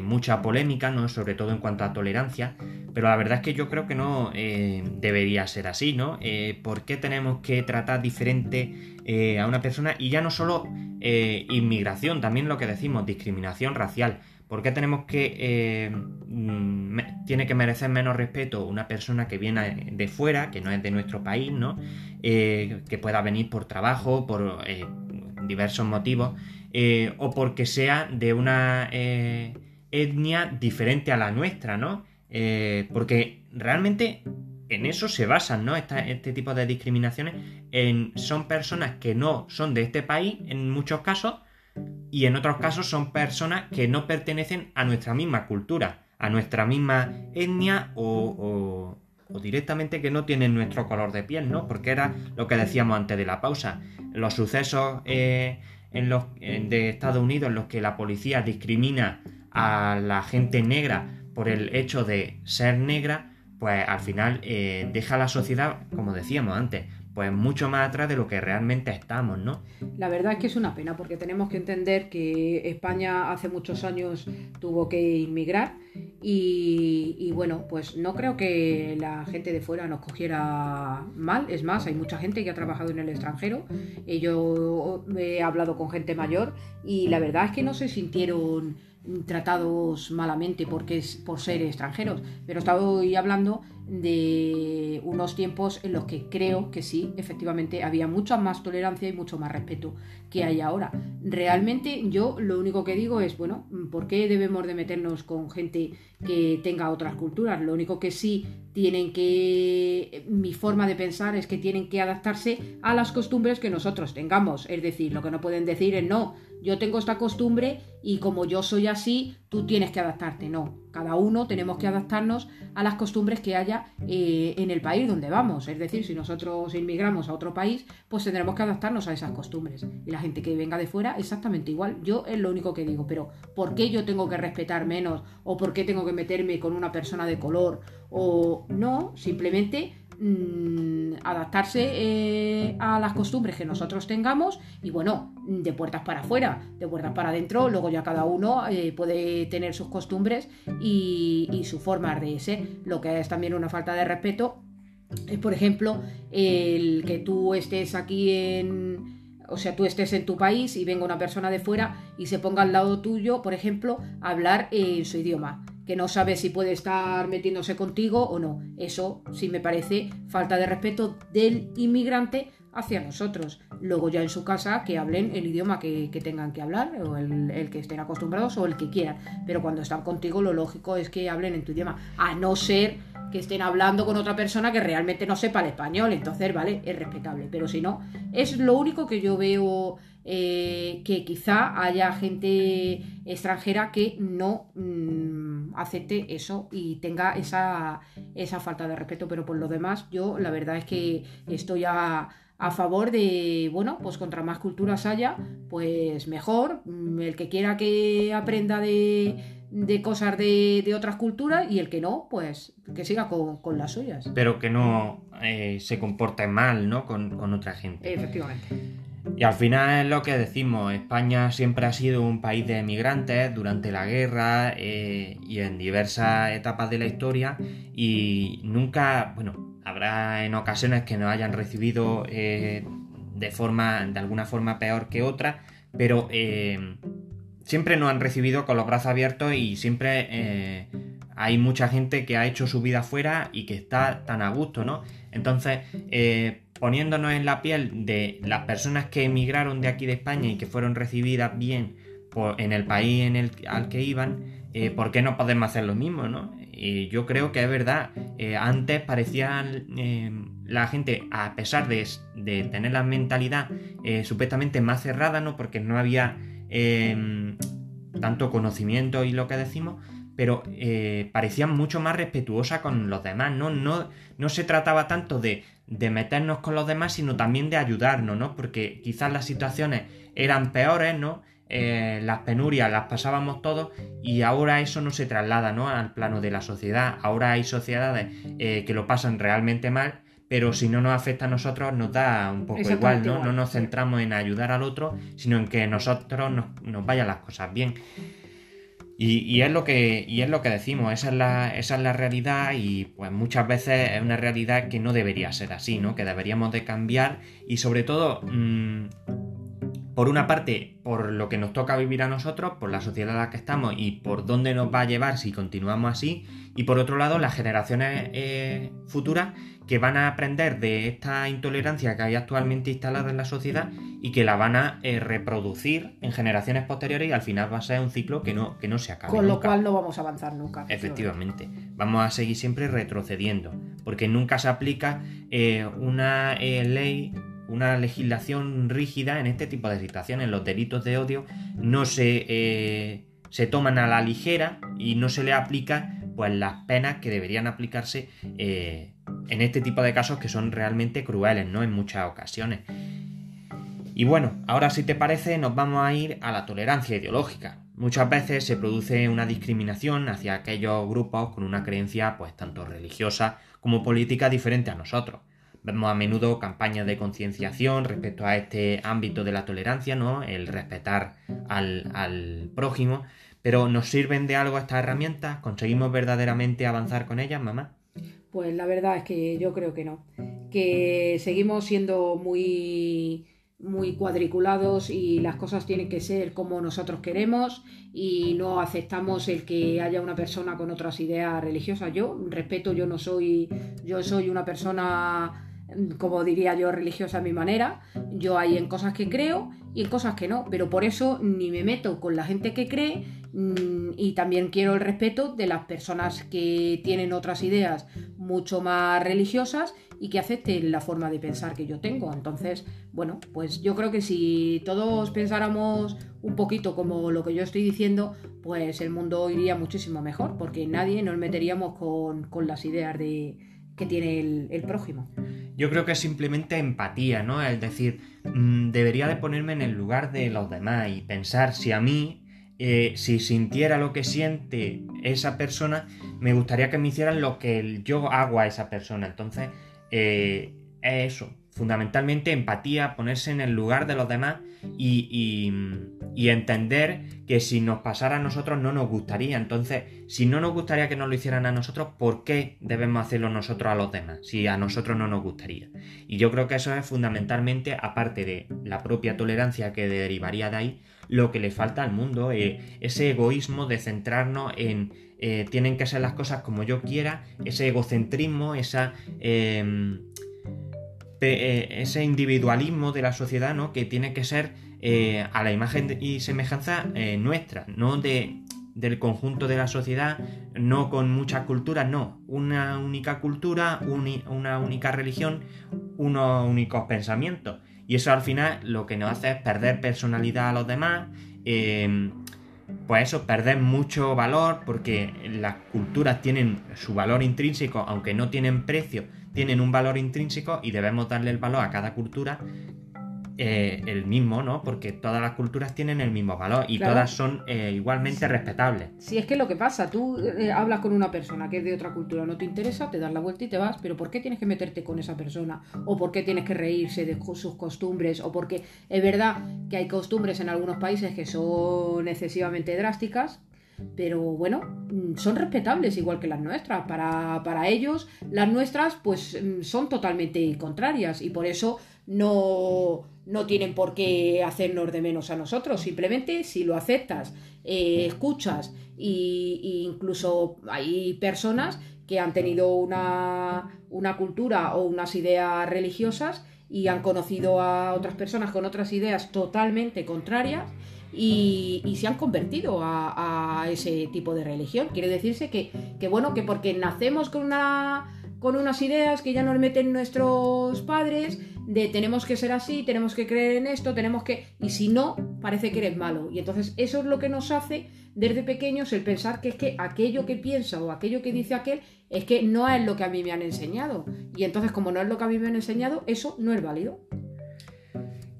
mucha polémica, ¿no? Sobre todo en cuanto a tolerancia, pero la verdad es que yo creo que no eh, debería ser así, ¿no? Eh, ¿Por qué tenemos que tratar diferente a una persona? Y ya no solo inmigración, también lo que decimos, discriminación racial. ¿Por qué tenemos que... Eh, mm, tiene que merecer menos respeto una persona que viene de fuera, que no es de nuestro país, ¿no? Eh, que pueda venir por trabajo, por eh, diversos motivos, o porque sea de una etnia diferente a la nuestra, ¿no? porque realmente en eso se basan, ¿no? este tipo de discriminaciones en, son personas que no son de este país, en muchos casos, y en otros casos son personas que no pertenecen a nuestra misma cultura, a nuestra misma etnia o, directamente que no tienen nuestro color de piel, ¿no? Porque era lo que decíamos antes de la pausa. Los sucesos eh, en los, de Estados Unidos en los que la policía discrimina a la gente negra por el hecho de ser negra, pues al final eh, deja a la sociedad, como decíamos antes, pues mucho más atrás de lo que realmente estamos, ¿no? La verdad es que es una pena porque tenemos que entender que España hace muchos años tuvo que inmigrar y, bueno, pues no creo que la gente de fuera nos cogiera mal, es más, hay mucha gente que ha trabajado en el extranjero, yo he hablado con gente mayor y la verdad es que no se sintieron tratados malamente porque es por ser extranjeros, pero estoy hablando de unos tiempos en los que creo que sí, efectivamente, había mucha más tolerancia y mucho más respeto que hay ahora. Realmente yo lo único que digo es, bueno, ¿por qué debemos de meternos con gente que tenga otras culturas? Lo único que sí tienen que, mi forma de pensar es que tienen que adaptarse a las costumbres que nosotros tengamos. Es decir, lo que no pueden decir es, no, yo tengo esta costumbre y como yo soy así, tú tienes que adaptarte. No, cada uno tenemos que adaptarnos a las costumbres que haya eh, en el país donde vamos. Es decir, si nosotros inmigramos a otro país, pues tendremos que adaptarnos a esas costumbres. Y la gente que venga de fuera, exactamente igual. Yo es lo único que digo, pero ¿por qué yo tengo que respetar menos? ¿O por qué tengo que meterme con una persona de color? O no, simplemente Mm, adaptarse eh, a las costumbres que nosotros tengamos y bueno, de puertas para afuera, de puertas para adentro, luego ya cada uno eh, puede tener sus costumbres y, y su forma de ser, lo que es también una falta de respeto. Es por ejemplo el que tú estés aquí en o sea, tú estés en tu país y venga una persona de fuera y se ponga al lado tuyo, por ejemplo, a hablar en su idioma que no sabe si puede estar metiéndose contigo o no. Eso sí me parece falta de respeto del inmigrante hacia nosotros. Luego ya en su casa que hablen el idioma que, tengan que hablar, o el, que estén acostumbrados o el que quieran. Pero cuando están contigo lo lógico es que hablen en tu idioma, a no ser que estén hablando con otra persona que realmente no sepa el español. Entonces, vale, es respetable. Pero si no, es lo único que yo veo eh, que quizá haya gente extranjera que no mm, acepte eso y tenga esa, esa, falta de respeto. Pero por lo demás, yo la verdad es que estoy a, a favor de, bueno, pues contra más culturas haya, pues mejor. Mm, el que quiera que aprenda de, de cosas de, de, otras culturas y el que no, pues que siga con, con las suyas. Pero que no eh, se comporte mal, ¿no? Con, con otra gente. Efectivamente. Y al final es lo que decimos, España siempre ha sido un país de emigrantes durante la guerra eh, y en diversas etapas de la historia y nunca, bueno, habrá en ocasiones que nos hayan recibido eh, de forma, de alguna forma peor que otra, pero eh, siempre nos han recibido con los brazos abiertos y siempre hay mucha gente que ha hecho su vida fuera y que está tan a gusto, ¿no? Entonces, poniéndonos en la piel de las personas que emigraron de aquí de España y que fueron recibidas bien en el país al que iban, eh, ¿por qué no podemos hacer lo mismo? ¿no? Yo creo que es verdad. Eh, antes parecía eh, la gente, a pesar de, tener la mentalidad supuestamente más cerrada, ¿no? porque no había tanto conocimiento y lo que decimos, pero parecían mucho más respetuosa con los demás, ¿no? No, no se trataba tanto de de meternos con los demás, sino también de ayudarnos, ¿no? Porque quizás las situaciones eran peores, ¿no? Eh, las penurias las pasábamos todos y ahora eso no se traslada, ¿no? Al plano de la sociedad. Ahora hay sociedades eh, que lo pasan realmente mal, pero si no nos afecta a nosotros nos da un poco igual, ¿no? No nos centramos en ayudar al otro, sino en que nosotros nos, nos vayan las cosas bien. Y, es lo que, y es lo que decimos, esa es, la, esa es la realidad y pues muchas veces es una realidad que no debería ser así, ¿no? Que deberíamos de cambiar y sobre todo, mm, por una parte, por lo que nos toca vivir a nosotros, por la sociedad en la que estamos y por dónde nos va a llevar si continuamos así, y por otro lado, las generaciones eh, futuras que van a aprender de esta intolerancia que hay actualmente instalada en la sociedad y que la van a eh, reproducir en generaciones posteriores y al final va a ser un ciclo que no, que no se acabe. Con lo nunca. cual no vamos a avanzar nunca. Efectivamente, vamos a seguir siempre retrocediendo, porque nunca se aplica eh, una ley, una legislación rígida en este tipo de situaciones. Los delitos de odio no se, eh, se toman a la ligera y no se le aplica pues las penas que deberían aplicarse eh, en este tipo de casos que son realmente crueles, ¿no? En muchas ocasiones. Y bueno, ahora si te parece nos vamos a ir a la tolerancia ideológica. Muchas veces se produce una discriminación hacia aquellos grupos con una creencia pues tanto religiosa como política diferente a nosotros. Vemos a menudo campañas de concienciación respecto a este ámbito de la tolerancia, ¿no? El respetar al, al prójimo. Pero ¿nos sirven de algo estas herramientas? ¿Conseguimos verdaderamente avanzar con ellas, mamá? Pues la verdad es que yo creo que no. Que seguimos siendo muy muy cuadriculados y las cosas tienen que ser como nosotros queremos y no aceptamos el que haya una persona con otras ideas religiosas. Yo respeto, yo no soy, yo soy una persona como diría yo, religiosa a mi manera. Yo hay en cosas que creo y en cosas que no, pero por eso ni me meto con la gente que cree mm, y también quiero el respeto de las personas que tienen otras ideas mucho más religiosas y que acepten la forma de pensar que yo tengo. Entonces, bueno, pues yo creo que si todos pensáramos un poquito como lo que yo estoy diciendo, pues el mundo iría muchísimo mejor, porque nadie nos meteríamos con, con las ideas de, que tiene el, prójimo. Yo creo que es simplemente empatía, ¿no? Es decir, mmm, debería de ponerme en el lugar de los demás y pensar si a mí, eh, si sintiera lo que siente esa persona, me gustaría que me hicieran lo que yo hago a esa persona. Entonces, eh, es eso, fundamentalmente empatía, ponerse en el lugar de los demás y, entender que si nos pasara a nosotros no nos gustaría. Entonces, si no nos gustaría que nos lo hicieran a nosotros, ¿por qué debemos hacerlo nosotros a los demás? Si a nosotros no nos gustaría. Y yo creo que eso es fundamentalmente, aparte de la propia tolerancia que derivaría de ahí, lo que le falta al mundo, eh, ese egoísmo de centrarnos en eh, tienen que ser las cosas como yo quiera, ese egocentrismo, esa... Eh, ese individualismo de la sociedad, ¿no? Que tiene que ser eh, a la imagen y semejanza eh, nuestra, no de, del conjunto de la sociedad, no con muchas culturas, no. Una única cultura, una única religión, unos únicos pensamientos. Y eso al final lo que nos hace es perder personalidad a los demás. Eh, pues eso, perder mucho valor porque las culturas tienen su valor intrínseco, aunque no tienen precio, tienen un valor intrínseco y debemos darle el valor a cada cultura eh, el mismo, ¿no? Porque todas las culturas tienen el mismo valor y Claro. todas son eh, igualmente respetables. Si es que lo que pasa, tú eh, hablas con una persona que es de otra cultura, no te interesa, te das la vuelta y te vas, pero ¿por qué tienes que meterte con esa persona? ¿O por qué tienes que reírse de sus costumbres? ¿O porque es verdad que hay costumbres en algunos países que son excesivamente drásticas? Pero bueno, mm, son respetables igual que las nuestras. Para, para ellos, las nuestras pues mm, son totalmente contrarias y por eso no, no tienen por qué hacernos de menos a nosotros. Simplemente si lo aceptas, eh, escuchas y incluso hay personas que han tenido una, una cultura o unas ideas religiosas y han conocido a otras personas con otras ideas totalmente contrarias y, se han convertido a, a ese tipo de religión. Quiere decirse que, que, bueno, que porque nacemos con una con unas ideas que ya nos meten nuestros padres de tenemos que ser así, tenemos que creer en esto, tenemos que... Y si no, parece que eres malo. Y entonces eso es lo que nos hace desde pequeños el pensar que es que aquello que piensa o aquello que dice aquel es que no es lo que a mí me han enseñado. Y entonces como no es lo que a mí me han enseñado, eso no es válido.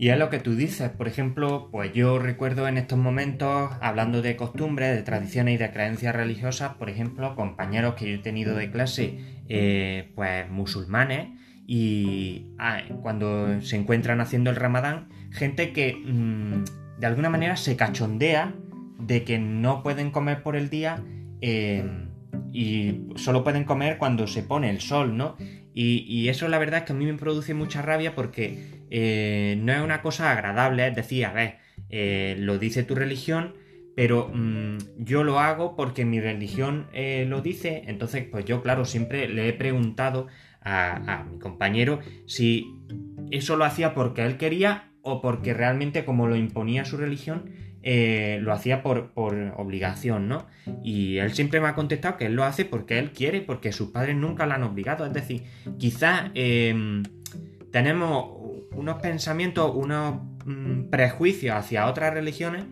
Y es lo que tú dices, por ejemplo, pues yo recuerdo en estos momentos, hablando de costumbres, de tradiciones y de creencias religiosas, por ejemplo, compañeros que yo he tenido de clase, eh, pues musulmanes, y ah, cuando se encuentran haciendo el ramadán, gente que mm, de alguna manera se cachondea de que no pueden comer por el día eh, y solo pueden comer cuando se pone el sol, ¿no? Y, eso la verdad es que a mí me produce mucha rabia porque eh, no es una cosa agradable, es decir, a ver, eh, lo dice tu religión, pero mm, yo lo hago porque mi religión lo dice, entonces pues yo claro, siempre le he preguntado a, mi compañero si eso lo hacía porque él quería o porque realmente como lo imponía su religión, eh, lo hacía por, obligación, ¿no? Y él siempre me ha contestado que él lo hace porque él quiere, porque sus padres nunca lo han obligado. Es decir, quizás em, tenemos unos pensamientos, unos mm, prejuicios hacia otras religiones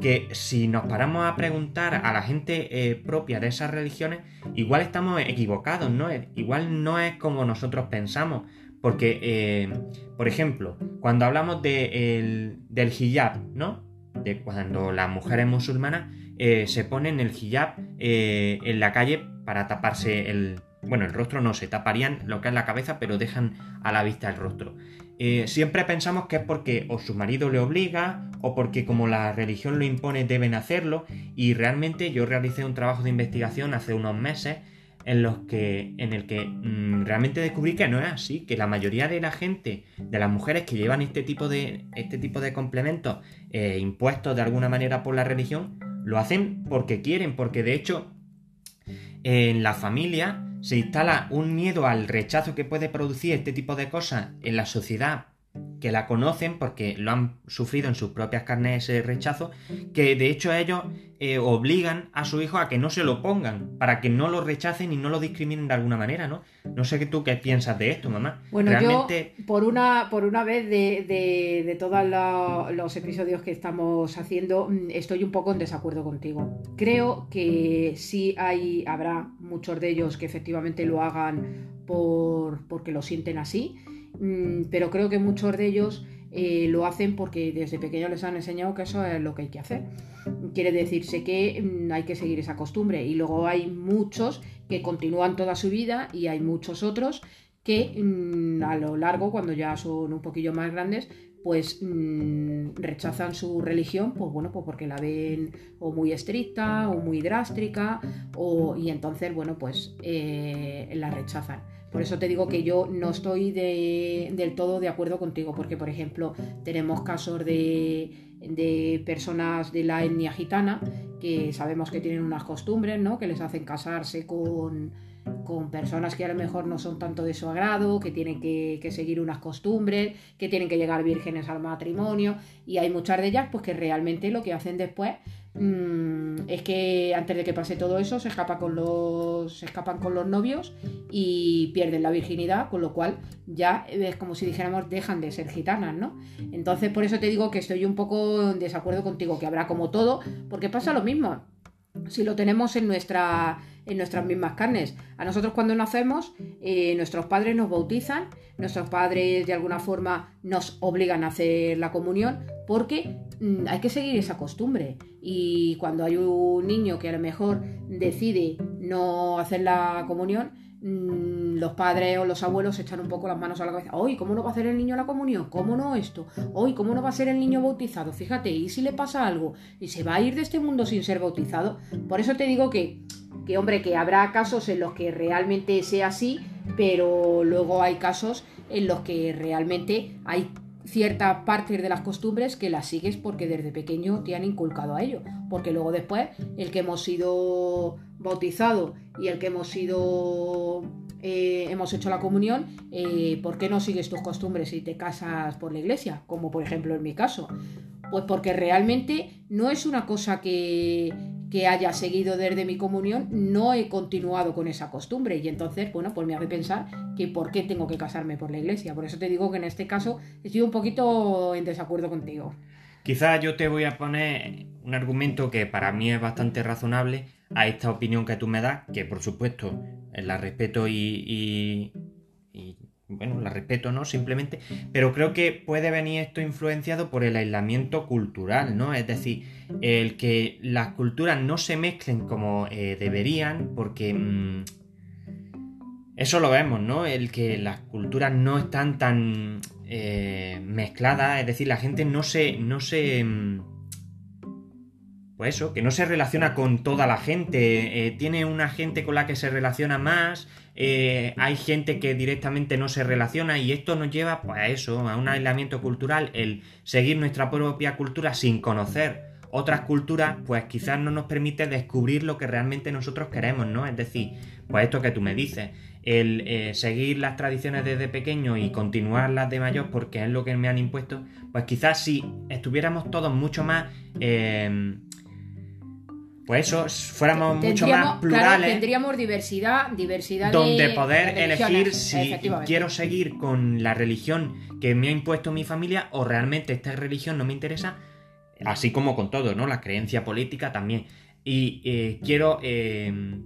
que si nos paramos a preguntar a la gente eh, propia de esas religiones, igual estamos equivocados, ¿no? Igual no es como nosotros pensamos. Porque, eh, por ejemplo, cuando hablamos del hijab, ¿no? De cuando las mujeres musulmanas eh, se ponen el hijab en la calle para taparse el... Bueno, el rostro no, se taparían lo que es la cabeza, pero dejan a la vista el rostro. Eh, siempre pensamos que es porque o su marido le obliga o porque como la religión lo impone deben hacerlo. Y realmente yo realicé un trabajo de investigación hace unos meses en, los que, en el que mm, realmente descubrí que no es así, que la mayoría de la gente, de las mujeres que llevan este tipo de, este tipo de complementos eh, impuestos de alguna manera por la religión, lo hacen porque quieren, porque de hecho en la familia se instala un miedo al rechazo que puede producir este tipo de cosas en la sociedad que la conocen porque lo han sufrido en sus propias carnes ese rechazo, que de hecho ellos eh, obligan a su hijo a que no se lo pongan, para que no lo rechacen y no lo discriminen de alguna manera, ¿no? No sé qué tú qué piensas de esto, mamá. Bueno, Realmente... yo por una, por una vez de, de, de todos los episodios que estamos haciendo, mm, estoy un poco en desacuerdo contigo. Creo que sí hay, habrá muchos de ellos que efectivamente lo hagan por, porque lo sienten así pero creo que muchos de ellos eh, lo hacen porque desde pequeños les han enseñado que eso es lo que hay que hacer. Quiere decirse que mm, hay que seguir esa costumbre y luego hay muchos que continúan toda su vida y hay muchos otros que mm, a lo largo, cuando ya son un poquillo más grandes, pues rechazan su religión, pues bueno, pues porque la ven o muy estricta o muy drástica, o, y entonces, bueno, pues eh, la rechazan. Por eso te digo que yo no estoy del todo de acuerdo contigo, porque por ejemplo tenemos casos de, personas de la etnia gitana que sabemos que tienen unas costumbres, ¿no? Que les hacen casarse con, personas que a lo mejor no son tanto de su agrado, que tienen que, que, seguir unas costumbres, que tienen que llegar vírgenes al matrimonio, y hay muchas de ellas pues que realmente lo que hacen después es que antes de que pase todo eso se, escapa con los, se escapan con los novios y pierden la virginidad, con lo cual ya es como si dijéramos dejan de ser gitanas, ¿no? Entonces por eso te digo que estoy un poco en desacuerdo contigo, que habrá como todo, porque pasa lo mismo. Si lo tenemos en nuestra en nuestras mismas carnes. A nosotros cuando nacemos, eh, nuestros padres nos bautizan, nuestros padres de alguna forma nos obligan a hacer la comunión porque mm, hay que seguir esa costumbre. Y cuando hay un niño que a lo mejor decide no hacer la comunión, mm, los padres o los abuelos echan un poco las manos a la cabeza. Hoy, ¿cómo no va a hacer el niño la comunión? ¿Cómo no esto? Hoy, ¿cómo no va a ser el niño bautizado? Fíjate, ¿y si le pasa algo? ¿Y se va a ir de este mundo sin ser bautizado? Por eso te digo que que hombre, que habrá casos en los que realmente sea así, pero luego hay casos en los que realmente hay cierta parte de las costumbres que las sigues porque desde pequeño te han inculcado a ello. Porque luego después, el que hemos sido bautizado y el que hemos sido eh, hemos hecho la comunión, eh, ¿por qué no sigues tus costumbres y te casas por la iglesia? Como por ejemplo en mi caso. Pues porque realmente no es una cosa que, que haya seguido desde mi comunión, no he continuado con esa costumbre. Y entonces, bueno, pues me hace pensar que por qué tengo que casarme por la iglesia. Por eso te digo que en este caso estoy un poquito en desacuerdo contigo. Quizás yo te voy a poner un argumento que para mí es bastante razonable a esta opinión que tú me das, que por supuesto la respeto y, y bueno, la respeto, ¿no? Simplemente, pero creo que puede venir esto influenciado por el aislamiento cultural, ¿no? Es decir, el que las culturas no se mezclen como eh, deberían, porque... Mm, eso lo vemos, ¿no? El que las culturas no están tan eh, mezcladas, es decir, la gente no se, no se, mm, pues eso, que no se relaciona con toda la gente, eh, tiene una gente con la que se relaciona más, eh, hay gente que directamente no se relaciona y esto nos lleva pues, a eso, a un aislamiento cultural, el seguir nuestra propia cultura sin conocer otras culturas, pues quizás no nos permite descubrir lo que realmente nosotros queremos, ¿no? Es decir, pues esto que tú me dices, el eh, seguir las tradiciones desde pequeño y continuarlas de mayor porque es lo que me han impuesto, pues quizás si estuviéramos todos mucho más pues eso, fuéramos mucho más plurales. tendríamos diversidad, diversidad donde poder elegir si quiero seguir con la religión que me ha impuesto mi familia o realmente esta religión no me interesa, así como con todo, ¿no? La creencia política también. Y eh, quiero em,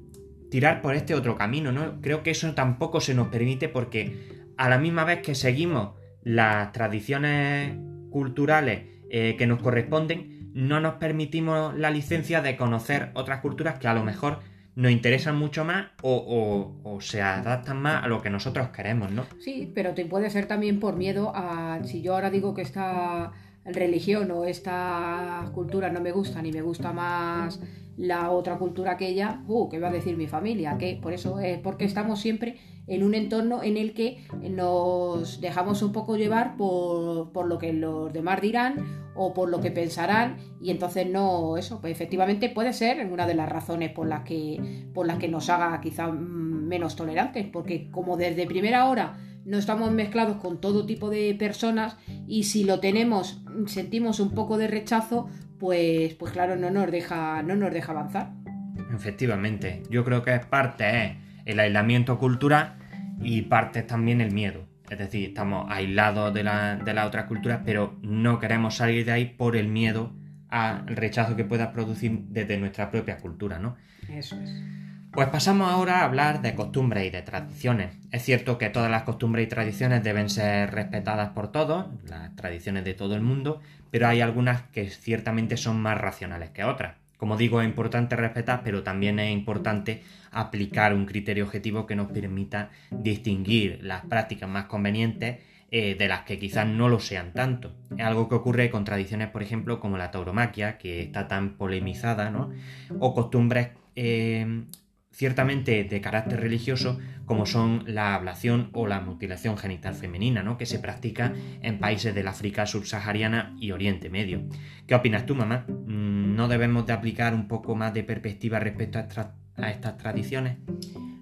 tirar por este otro camino, ¿no? Creo que eso tampoco se nos permite porque a la misma vez que seguimos las tradiciones culturales eh, que nos corresponden, no nos permitimos la licencia de conocer otras culturas que a lo mejor nos interesan mucho más o, se adaptan más a lo que nosotros queremos, ¿no? Sí, pero te puede ser también por miedo a si yo ahora digo que esta religión o esta cultura no me gusta ni me gusta más la otra cultura que ella, uh, ¿qué va a decir mi familia? ¿Qué? Por eso es porque estamos siempre en un entorno en el que nos dejamos un poco llevar por, lo que los demás dirán o por lo que pensarán y entonces no eso pues efectivamente puede ser una de las razones por las que por las que nos haga quizá menos tolerantes porque como desde primera hora no estamos mezclados con todo tipo de personas y si lo tenemos sentimos un poco de rechazo pues pues claro no nos deja no nos deja avanzar efectivamente yo creo que es parte ¿eh? el aislamiento cultural y parte también el miedo. Es decir, estamos aislados de, la, de las otras culturas, pero no queremos salir de ahí por el miedo al rechazo que pueda producir desde nuestra propia cultura, ¿no? Eso es. Pues pasamos ahora a hablar de costumbres y de tradiciones. Es cierto que todas las costumbres y tradiciones deben ser respetadas por todos, las tradiciones de todo el mundo, pero hay algunas que ciertamente son más racionales que otras. Como digo, es importante respetar, pero también es importante aplicar un criterio objetivo que nos permita distinguir las prácticas más convenientes eh, de las que quizás no lo sean tanto. Es algo que ocurre con tradiciones, por ejemplo, como la tauromaquia, que está tan polemizada, ¿no? O costumbres eh, ciertamente de carácter religioso, como son la ablación o la mutilación genital femenina, ¿no? que se practica en países del África subsahariana y Oriente Medio. ¿Qué opinas tú, mamá? Mm, ¿No debemos de aplicar un poco más de perspectiva respecto a, estas tradiciones?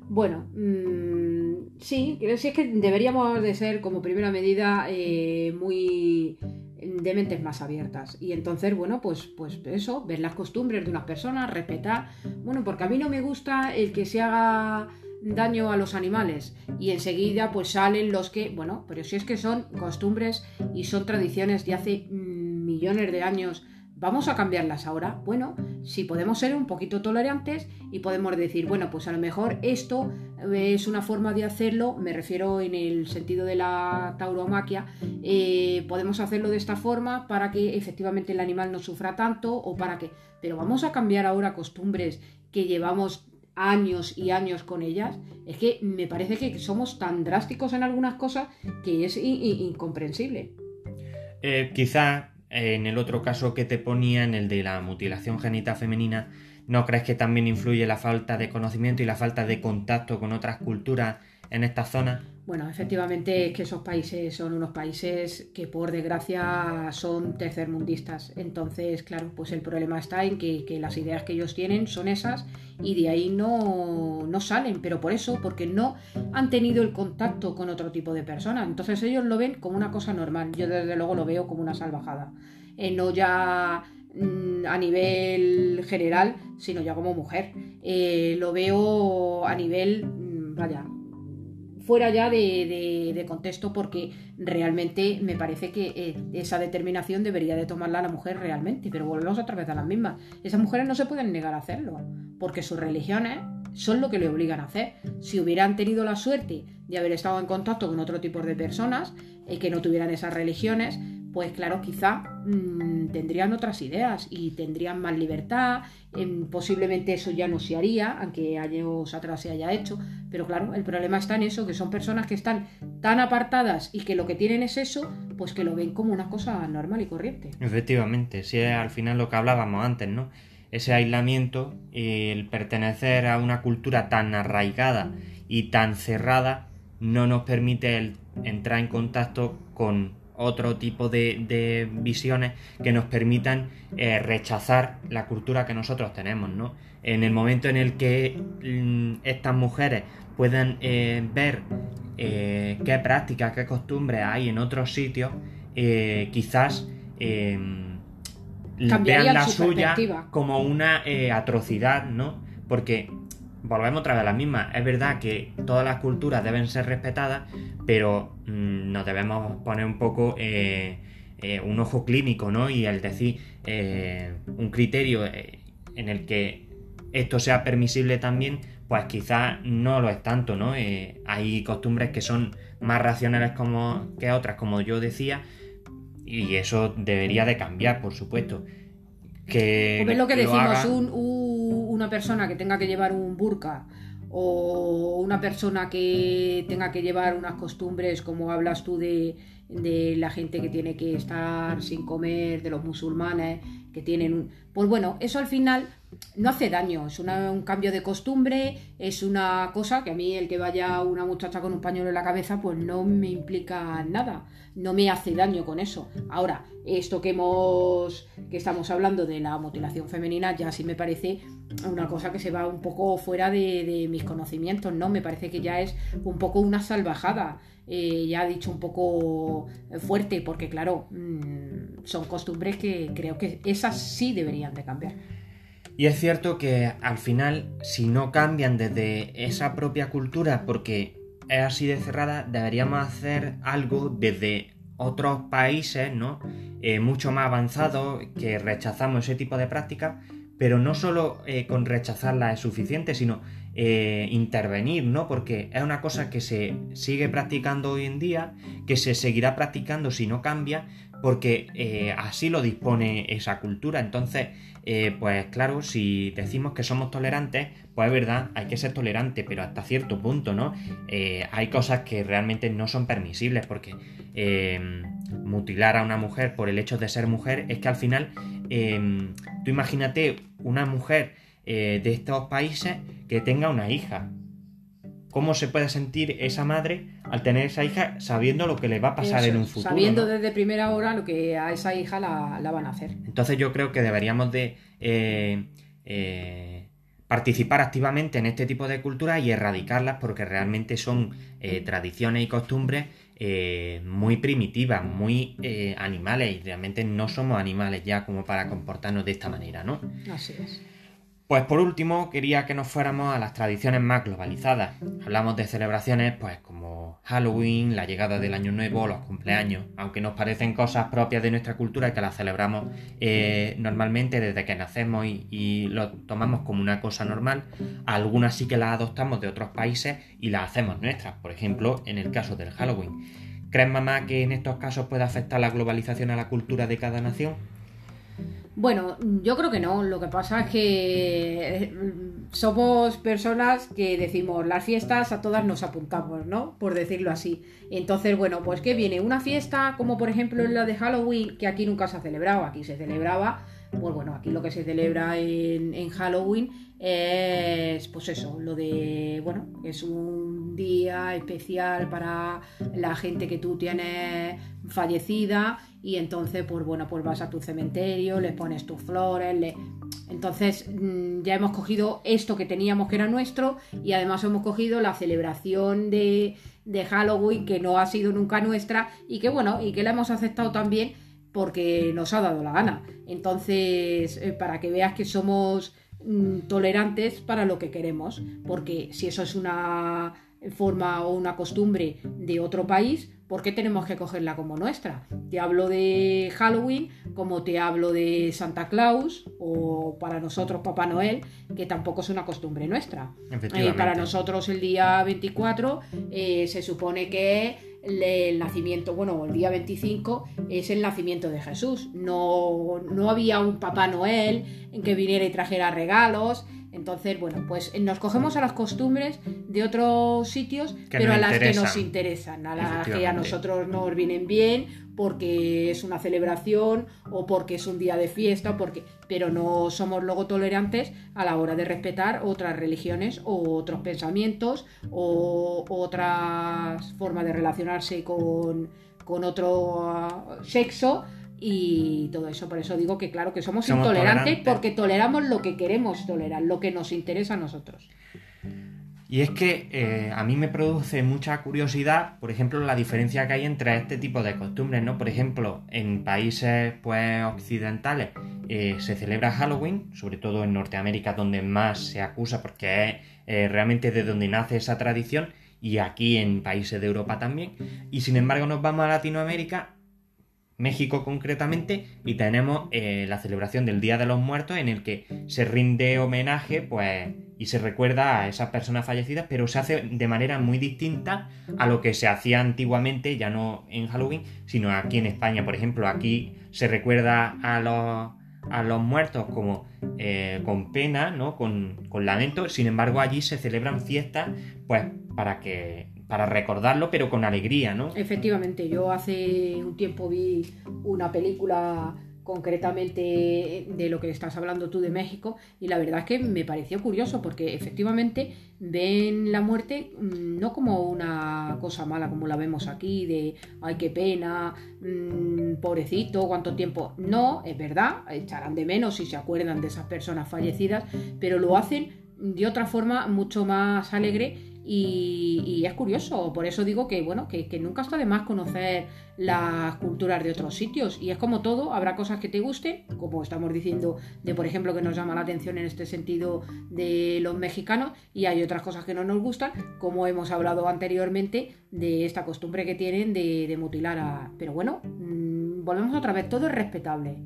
Bueno, mmm, sí, sí es que deberíamos de ser como primera medida eh, muy de mentes más abiertas. Y entonces, bueno, pues, pues eso, ver las costumbres de unas personas, respetar. Bueno, porque a mí no me gusta el que se haga daño a los animales y enseguida pues salen los que, bueno, pero si es que son costumbres y son tradiciones de hace millones de años ¿Vamos a cambiarlas ahora? Bueno, si podemos ser un poquito tolerantes y podemos decir, bueno, pues a lo mejor esto es una forma de hacerlo, me refiero en el sentido de la tauromaquia, eh, podemos hacerlo de esta forma para que efectivamente el animal no sufra tanto o para que... Pero vamos a cambiar ahora costumbres que llevamos años y años con ellas, es que me parece que somos tan drásticos en algunas cosas que es incomprensible. Eh, quizá en el otro caso que te ponía, en el de la mutilación genital femenina, ¿no crees que también influye la falta de conocimiento y la falta de contacto con otras culturas en esta zona? Bueno, efectivamente es que esos países son unos países que por desgracia son tercermundistas. Entonces, claro, pues el problema está en que, las ideas que ellos tienen son esas y de ahí no, no, salen. Pero por eso, porque no han tenido el contacto con otro tipo de personas. Entonces ellos lo ven como una cosa normal. Yo desde luego lo veo como una salvajada. Eh, no ya mm, a nivel general, sino ya como mujer. Eh, lo veo a nivel, mm, vaya, fuera ya de, contexto porque realmente me parece que eh, esa determinación debería de tomarla la mujer realmente, pero volvemos otra vez a las mismas. Esas mujeres no se pueden negar a hacerlo, porque sus religiones son lo que le obligan a hacer. Si hubieran tenido la suerte de haber estado en contacto con otro tipo de personas, eh, que no tuvieran esas religiones, pues claro, quizá mm, tendrían otras ideas y tendrían más libertad, em, posiblemente eso ya no se haría, aunque años atrás se haya hecho, pero claro, el problema está en eso, que son personas que están tan apartadas y que lo que tienen es eso, pues que lo ven como una cosa normal y corriente. Efectivamente, si es al final lo que hablábamos antes, ¿no? Ese aislamiento, el pertenecer a una cultura tan arraigada y tan cerrada, no nos permite entrar en contacto con otro tipo de, visiones que nos permitan eh, rechazar la cultura que nosotros tenemos, ¿no? En el momento en el que mm, estas mujeres puedan eh, ver eh, qué prácticas, qué costumbres hay en otros sitios, quizás vean la suya como una atrocidad, ¿no? Porque volvemos otra vez a la misma. Es verdad que todas las culturas deben ser respetadas, pero mm, nos debemos poner un poco eh, eh, un ojo clínico, ¿no? Y el decir eh, un criterio en el que esto sea permisible también, pues quizás no lo es tanto, ¿no? hay costumbres que son más racionales como que otras, como yo decía, y eso debería de cambiar, por supuesto. Que lo que decimos, un una persona que tenga que llevar un burka o una persona que tenga que llevar unas costumbres como hablas tú de, de la gente que tiene que estar sin comer, de los musulmanes que tienen... Pues bueno, eso al final no hace daño, es un cambio de costumbre, es una cosa que a mí el que vaya una muchacha con un pañuelo en la cabeza pues no me implica nada, no me hace daño con eso. Ahora, esto que hemos que estamos hablando de la mutilación femenina ya sí me parece una cosa que se va un poco fuera de, mis conocimientos, ¿no? Me parece que ya es un poco una salvajada. Eh, ya dicho un poco fuerte, porque claro, mm, son costumbres que creo que esas sí deberían de cambiar. Y es cierto que al final, si no cambian desde esa propia cultura, porque es así de cerrada, deberíamos hacer algo desde otros países, ¿no? Eh, mucho más avanzados, que rechazamos ese tipo de prácticas, pero no solo eh, con rechazarla es suficiente, sino eh, intervenir, ¿no? Porque es una cosa que se sigue practicando hoy en día, que se seguirá practicando si no cambia, porque así lo dispone esa cultura. Entonces, eh, pues claro, si decimos que somos tolerantes, pues es verdad, hay que ser tolerante, pero hasta cierto punto, ¿no? Eh, hay cosas que realmente no son permisibles, porque eh, mutilar a una mujer por el hecho de ser mujer es que al final, tú imagínate una mujer de estos países que tenga una hija. ¿Cómo se puede sentir esa madre al tener esa hija sabiendo lo que le va a pasar en un futuro. Sabiendo desde primera hora lo que a esa hija la, van a hacer. Entonces yo creo que deberíamos de eh, eh, participar activamente en este tipo de culturas y erradicarlas porque realmente son eh, tradiciones y costumbres muy primitivas, muy animales y realmente no somos animales ya como para comportarnos de esta manera, ¿no? Así es. Pues por último, quería que nos fuéramos a las tradiciones más globalizadas. Hablamos de celebraciones pues como Halloween, la llegada del Año Nuevo, los cumpleaños, aunque nos parecen cosas propias de nuestra cultura y que las celebramos eh, normalmente desde que nacemos y, lo tomamos como una cosa normal, algunas sí que las adoptamos de otros países y las hacemos nuestras, por ejemplo, en el caso del Halloween. ¿Crees, mamá, que en estos casos puede afectar la globalización a la cultura de cada nación? Bueno, yo creo que no. Lo que pasa es que eh, somos personas que decimos las fiestas a todas nos apuntamos, ¿no? Por decirlo así. Entonces, bueno, pues que viene una fiesta como por ejemplo la de Halloween, que aquí nunca se ha celebrado, aquí se celebraba pues bueno, aquí lo que se celebra en, Halloween es, pues eso, lo de, bueno, es un día especial para la gente que tú tienes fallecida y entonces, pues bueno, pues vas a tu cementerio, les pones tus flores, le... entonces mm, ya hemos cogido esto que teníamos que era nuestro y además hemos cogido la celebración de, de Halloween que no ha sido nunca nuestra y que bueno, y que la hemos aceptado también porque nos ha dado la gana. Entonces, eh, para que veas que somos mm, tolerantes para lo que queremos, porque si eso es una forma o una costumbre de otro país, ¿por qué tenemos que cogerla como nuestra? Te hablo de Halloween como te hablo de Santa Claus o para nosotros Papá Noel, que tampoco es una costumbre nuestra. Eh, para nosotros el día 24 eh, se supone que el nacimiento, bueno, el día 25 es el nacimiento de Jesús. No, no había un Papá Noel en que viniera y trajera regalos. Entonces, bueno, pues nos cogemos a las costumbres de otros sitios, pero a las que nos interesan, a las que a nosotros nos vienen bien, porque es una celebración o porque es un día de fiesta, porque... pero no somos luego tolerantes a la hora de respetar otras religiones o otros pensamientos o otras formas de relacionarse con, con otro ah, sexo y todo eso. Por eso digo que claro que somos, intolerantes porque toleramos lo que queremos tolerar, lo que nos interesa a nosotros. Y es que eh, a mí me produce mucha curiosidad, por ejemplo, la diferencia que hay entre este tipo de costumbres, ¿no? Por ejemplo, en países pues occidentales eh, se celebra Halloween, sobre todo en Norteamérica donde más se acusa porque es eh, realmente de donde nace esa tradición, y aquí en países de Europa también. Y sin embargo nos vamos a Latinoamérica México concretamente, y tenemos eh, la celebración del Día de los Muertos en el que se rinde homenaje pues, y se recuerda a esas personas fallecidas, pero se hace de manera muy distinta a lo que se hacía antiguamente, ya no en Halloween, sino aquí en España. Por ejemplo, aquí se recuerda a los, a los muertos como eh, con pena, ¿no? Con, con lamento, sin embargo allí se celebran fiestas pues para que para recordarlo, pero con alegría, ¿no? Efectivamente, yo hace un tiempo vi una película concretamente de lo que estás hablando tú de México y la verdad es que me pareció curioso porque efectivamente ven la muerte mm, no como una cosa mala como la vemos aquí de ay qué pena mmm, pobrecito cuánto tiempo no es verdad echarán de menos si se acuerdan de esas personas fallecidas pero lo hacen de otra forma mucho más alegre y, es curioso, por eso digo que bueno, que, nunca está de más conocer las culturas de otros sitios. Y es como todo, habrá cosas que te gusten, como estamos diciendo, de por ejemplo, que nos llama la atención en este sentido de los mexicanos, y hay otras cosas que no nos gustan, como hemos hablado anteriormente de esta costumbre que tienen de, mutilar a. Pero bueno, mm, volvemos otra vez, todo es respetable.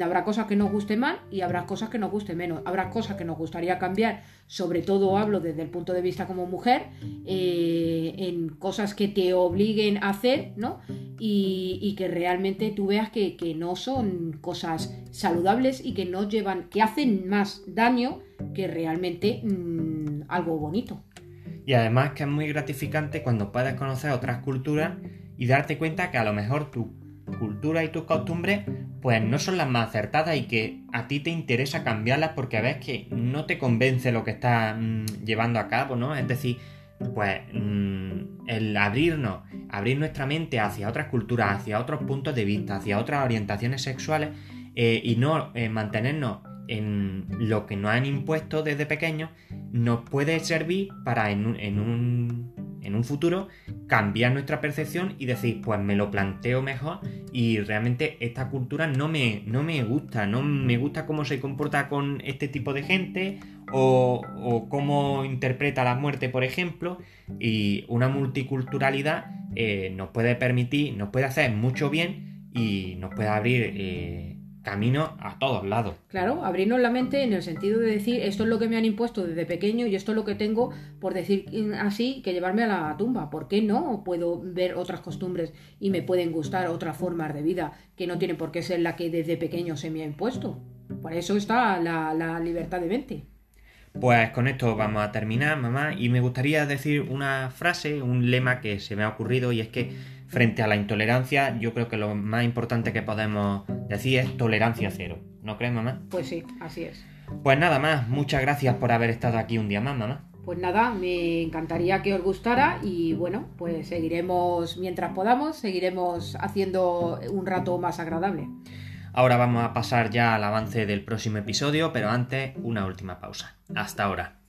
Habrá cosas que nos guste mal y habrá cosas que nos guste menos. Habrá cosas que nos gustaría cambiar, sobre todo hablo desde el punto de vista como mujer, eh, en cosas que te obliguen a hacer, ¿no? Y, que realmente tú veas que, no son cosas saludables y que no llevan, que hacen más daño que realmente mm, algo bonito. Y además que es muy gratificante cuando puedes conocer otras culturas y darte cuenta que a lo mejor tu cultura y tus costumbres pues no son las más acertadas y que a ti te interesa cambiarlas porque ves que no te convence lo que estás mm, llevando a cabo, ¿no? Es decir, pues mm, el abrirnos, abrir nuestra mente hacia otras culturas, hacia otros puntos de vista, hacia otras orientaciones sexuales eh, y no eh, mantenernos en lo que nos han impuesto desde pequeños, nos puede servir para en un en un futuro cambiar nuestra percepción y decir, pues me lo planteo mejor y realmente esta cultura no me, no me gusta, no me gusta cómo se comporta con este tipo de gente o, cómo interpreta la muerte, por ejemplo, y una multiculturalidad eh, nos puede permitir, nos puede hacer mucho bien y nos puede abrir... Eh, camino a todos lados. Claro, abrirnos la mente en el sentido de decir esto es lo que me han impuesto desde pequeño y esto es lo que tengo, por decir así, que llevarme a la tumba. ¿Por qué no puedo ver otras costumbres y me pueden gustar otras formas de vida que no tienen por qué ser la que desde pequeño se me ha impuesto? Por eso está la, la libertad de mente. Pues con esto vamos a terminar, mamá, y me gustaría decir una frase, un lema que se me ha ocurrido y es que frente a la intolerancia, yo creo que lo más importante que podemos decir es tolerancia cero. ¿No crees, mamá? Pues sí, así es. Pues nada más, muchas gracias por haber estado aquí un día más, mamá. Pues nada, me encantaría que os gustara y bueno, pues seguiremos mientras podamos, seguiremos haciendo un rato más agradable. Ahora vamos a pasar ya al avance del próximo episodio, pero antes una última pausa. Hasta ahora.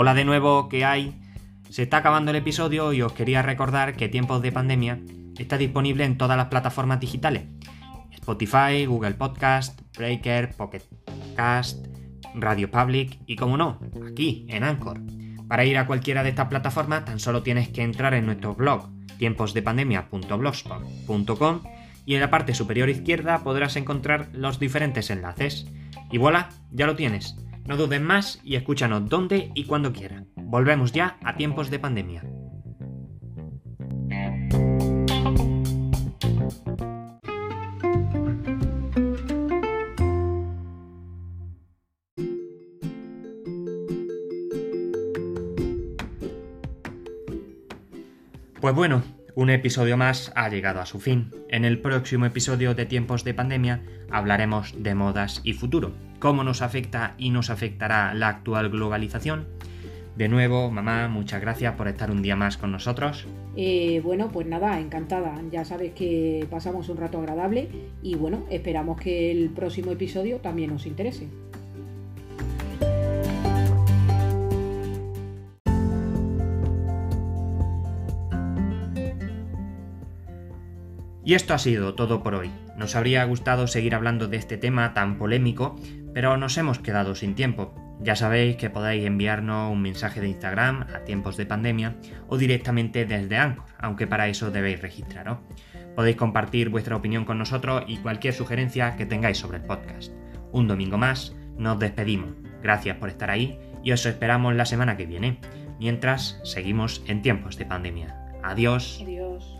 Hola de nuevo, ¿qué hay? Se está acabando el episodio y os quería recordar que Tiempos de Pandemia está disponible en todas las plataformas digitales. Spotify, Google Podcast, Breaker, Pocket Cast, Radio Public y como no, aquí en Anchor. Para ir a cualquiera de estas plataformas tan solo tienes que entrar en nuestro blog tiemposdepandemia.blogspot.com y en la parte superior izquierda podrás encontrar los diferentes enlaces. Y voilà, ya lo tienes. No dudes más y escúchanos donde y cuando quieras. Volvemos ya a tiempos de pandemia. Pues bueno, un episodio más ha llegado a su fin. En el próximo episodio de Tiempos de Pandemia hablaremos de modas y futuro, cómo nos afecta y nos afectará la actual globalización. De nuevo, mamá, muchas gracias por estar un día más con nosotros. Eh, bueno, pues nada, encantada. Ya sabes que pasamos un rato agradable y bueno, esperamos que el próximo episodio también os interese. Y esto ha sido todo por hoy. Nos habría gustado seguir hablando de este tema tan polémico, pero nos hemos quedado sin tiempo. Ya sabéis que podéis enviarnos un mensaje de Instagram a tiempos de pandemia o directamente desde Anchor, aunque para eso debéis registraros. Podéis compartir vuestra opinión con nosotros y cualquier sugerencia que tengáis sobre el podcast. Un domingo más, nos despedimos. Gracias por estar ahí y os esperamos la semana que viene, mientras seguimos en tiempos de pandemia. Adiós. Adiós.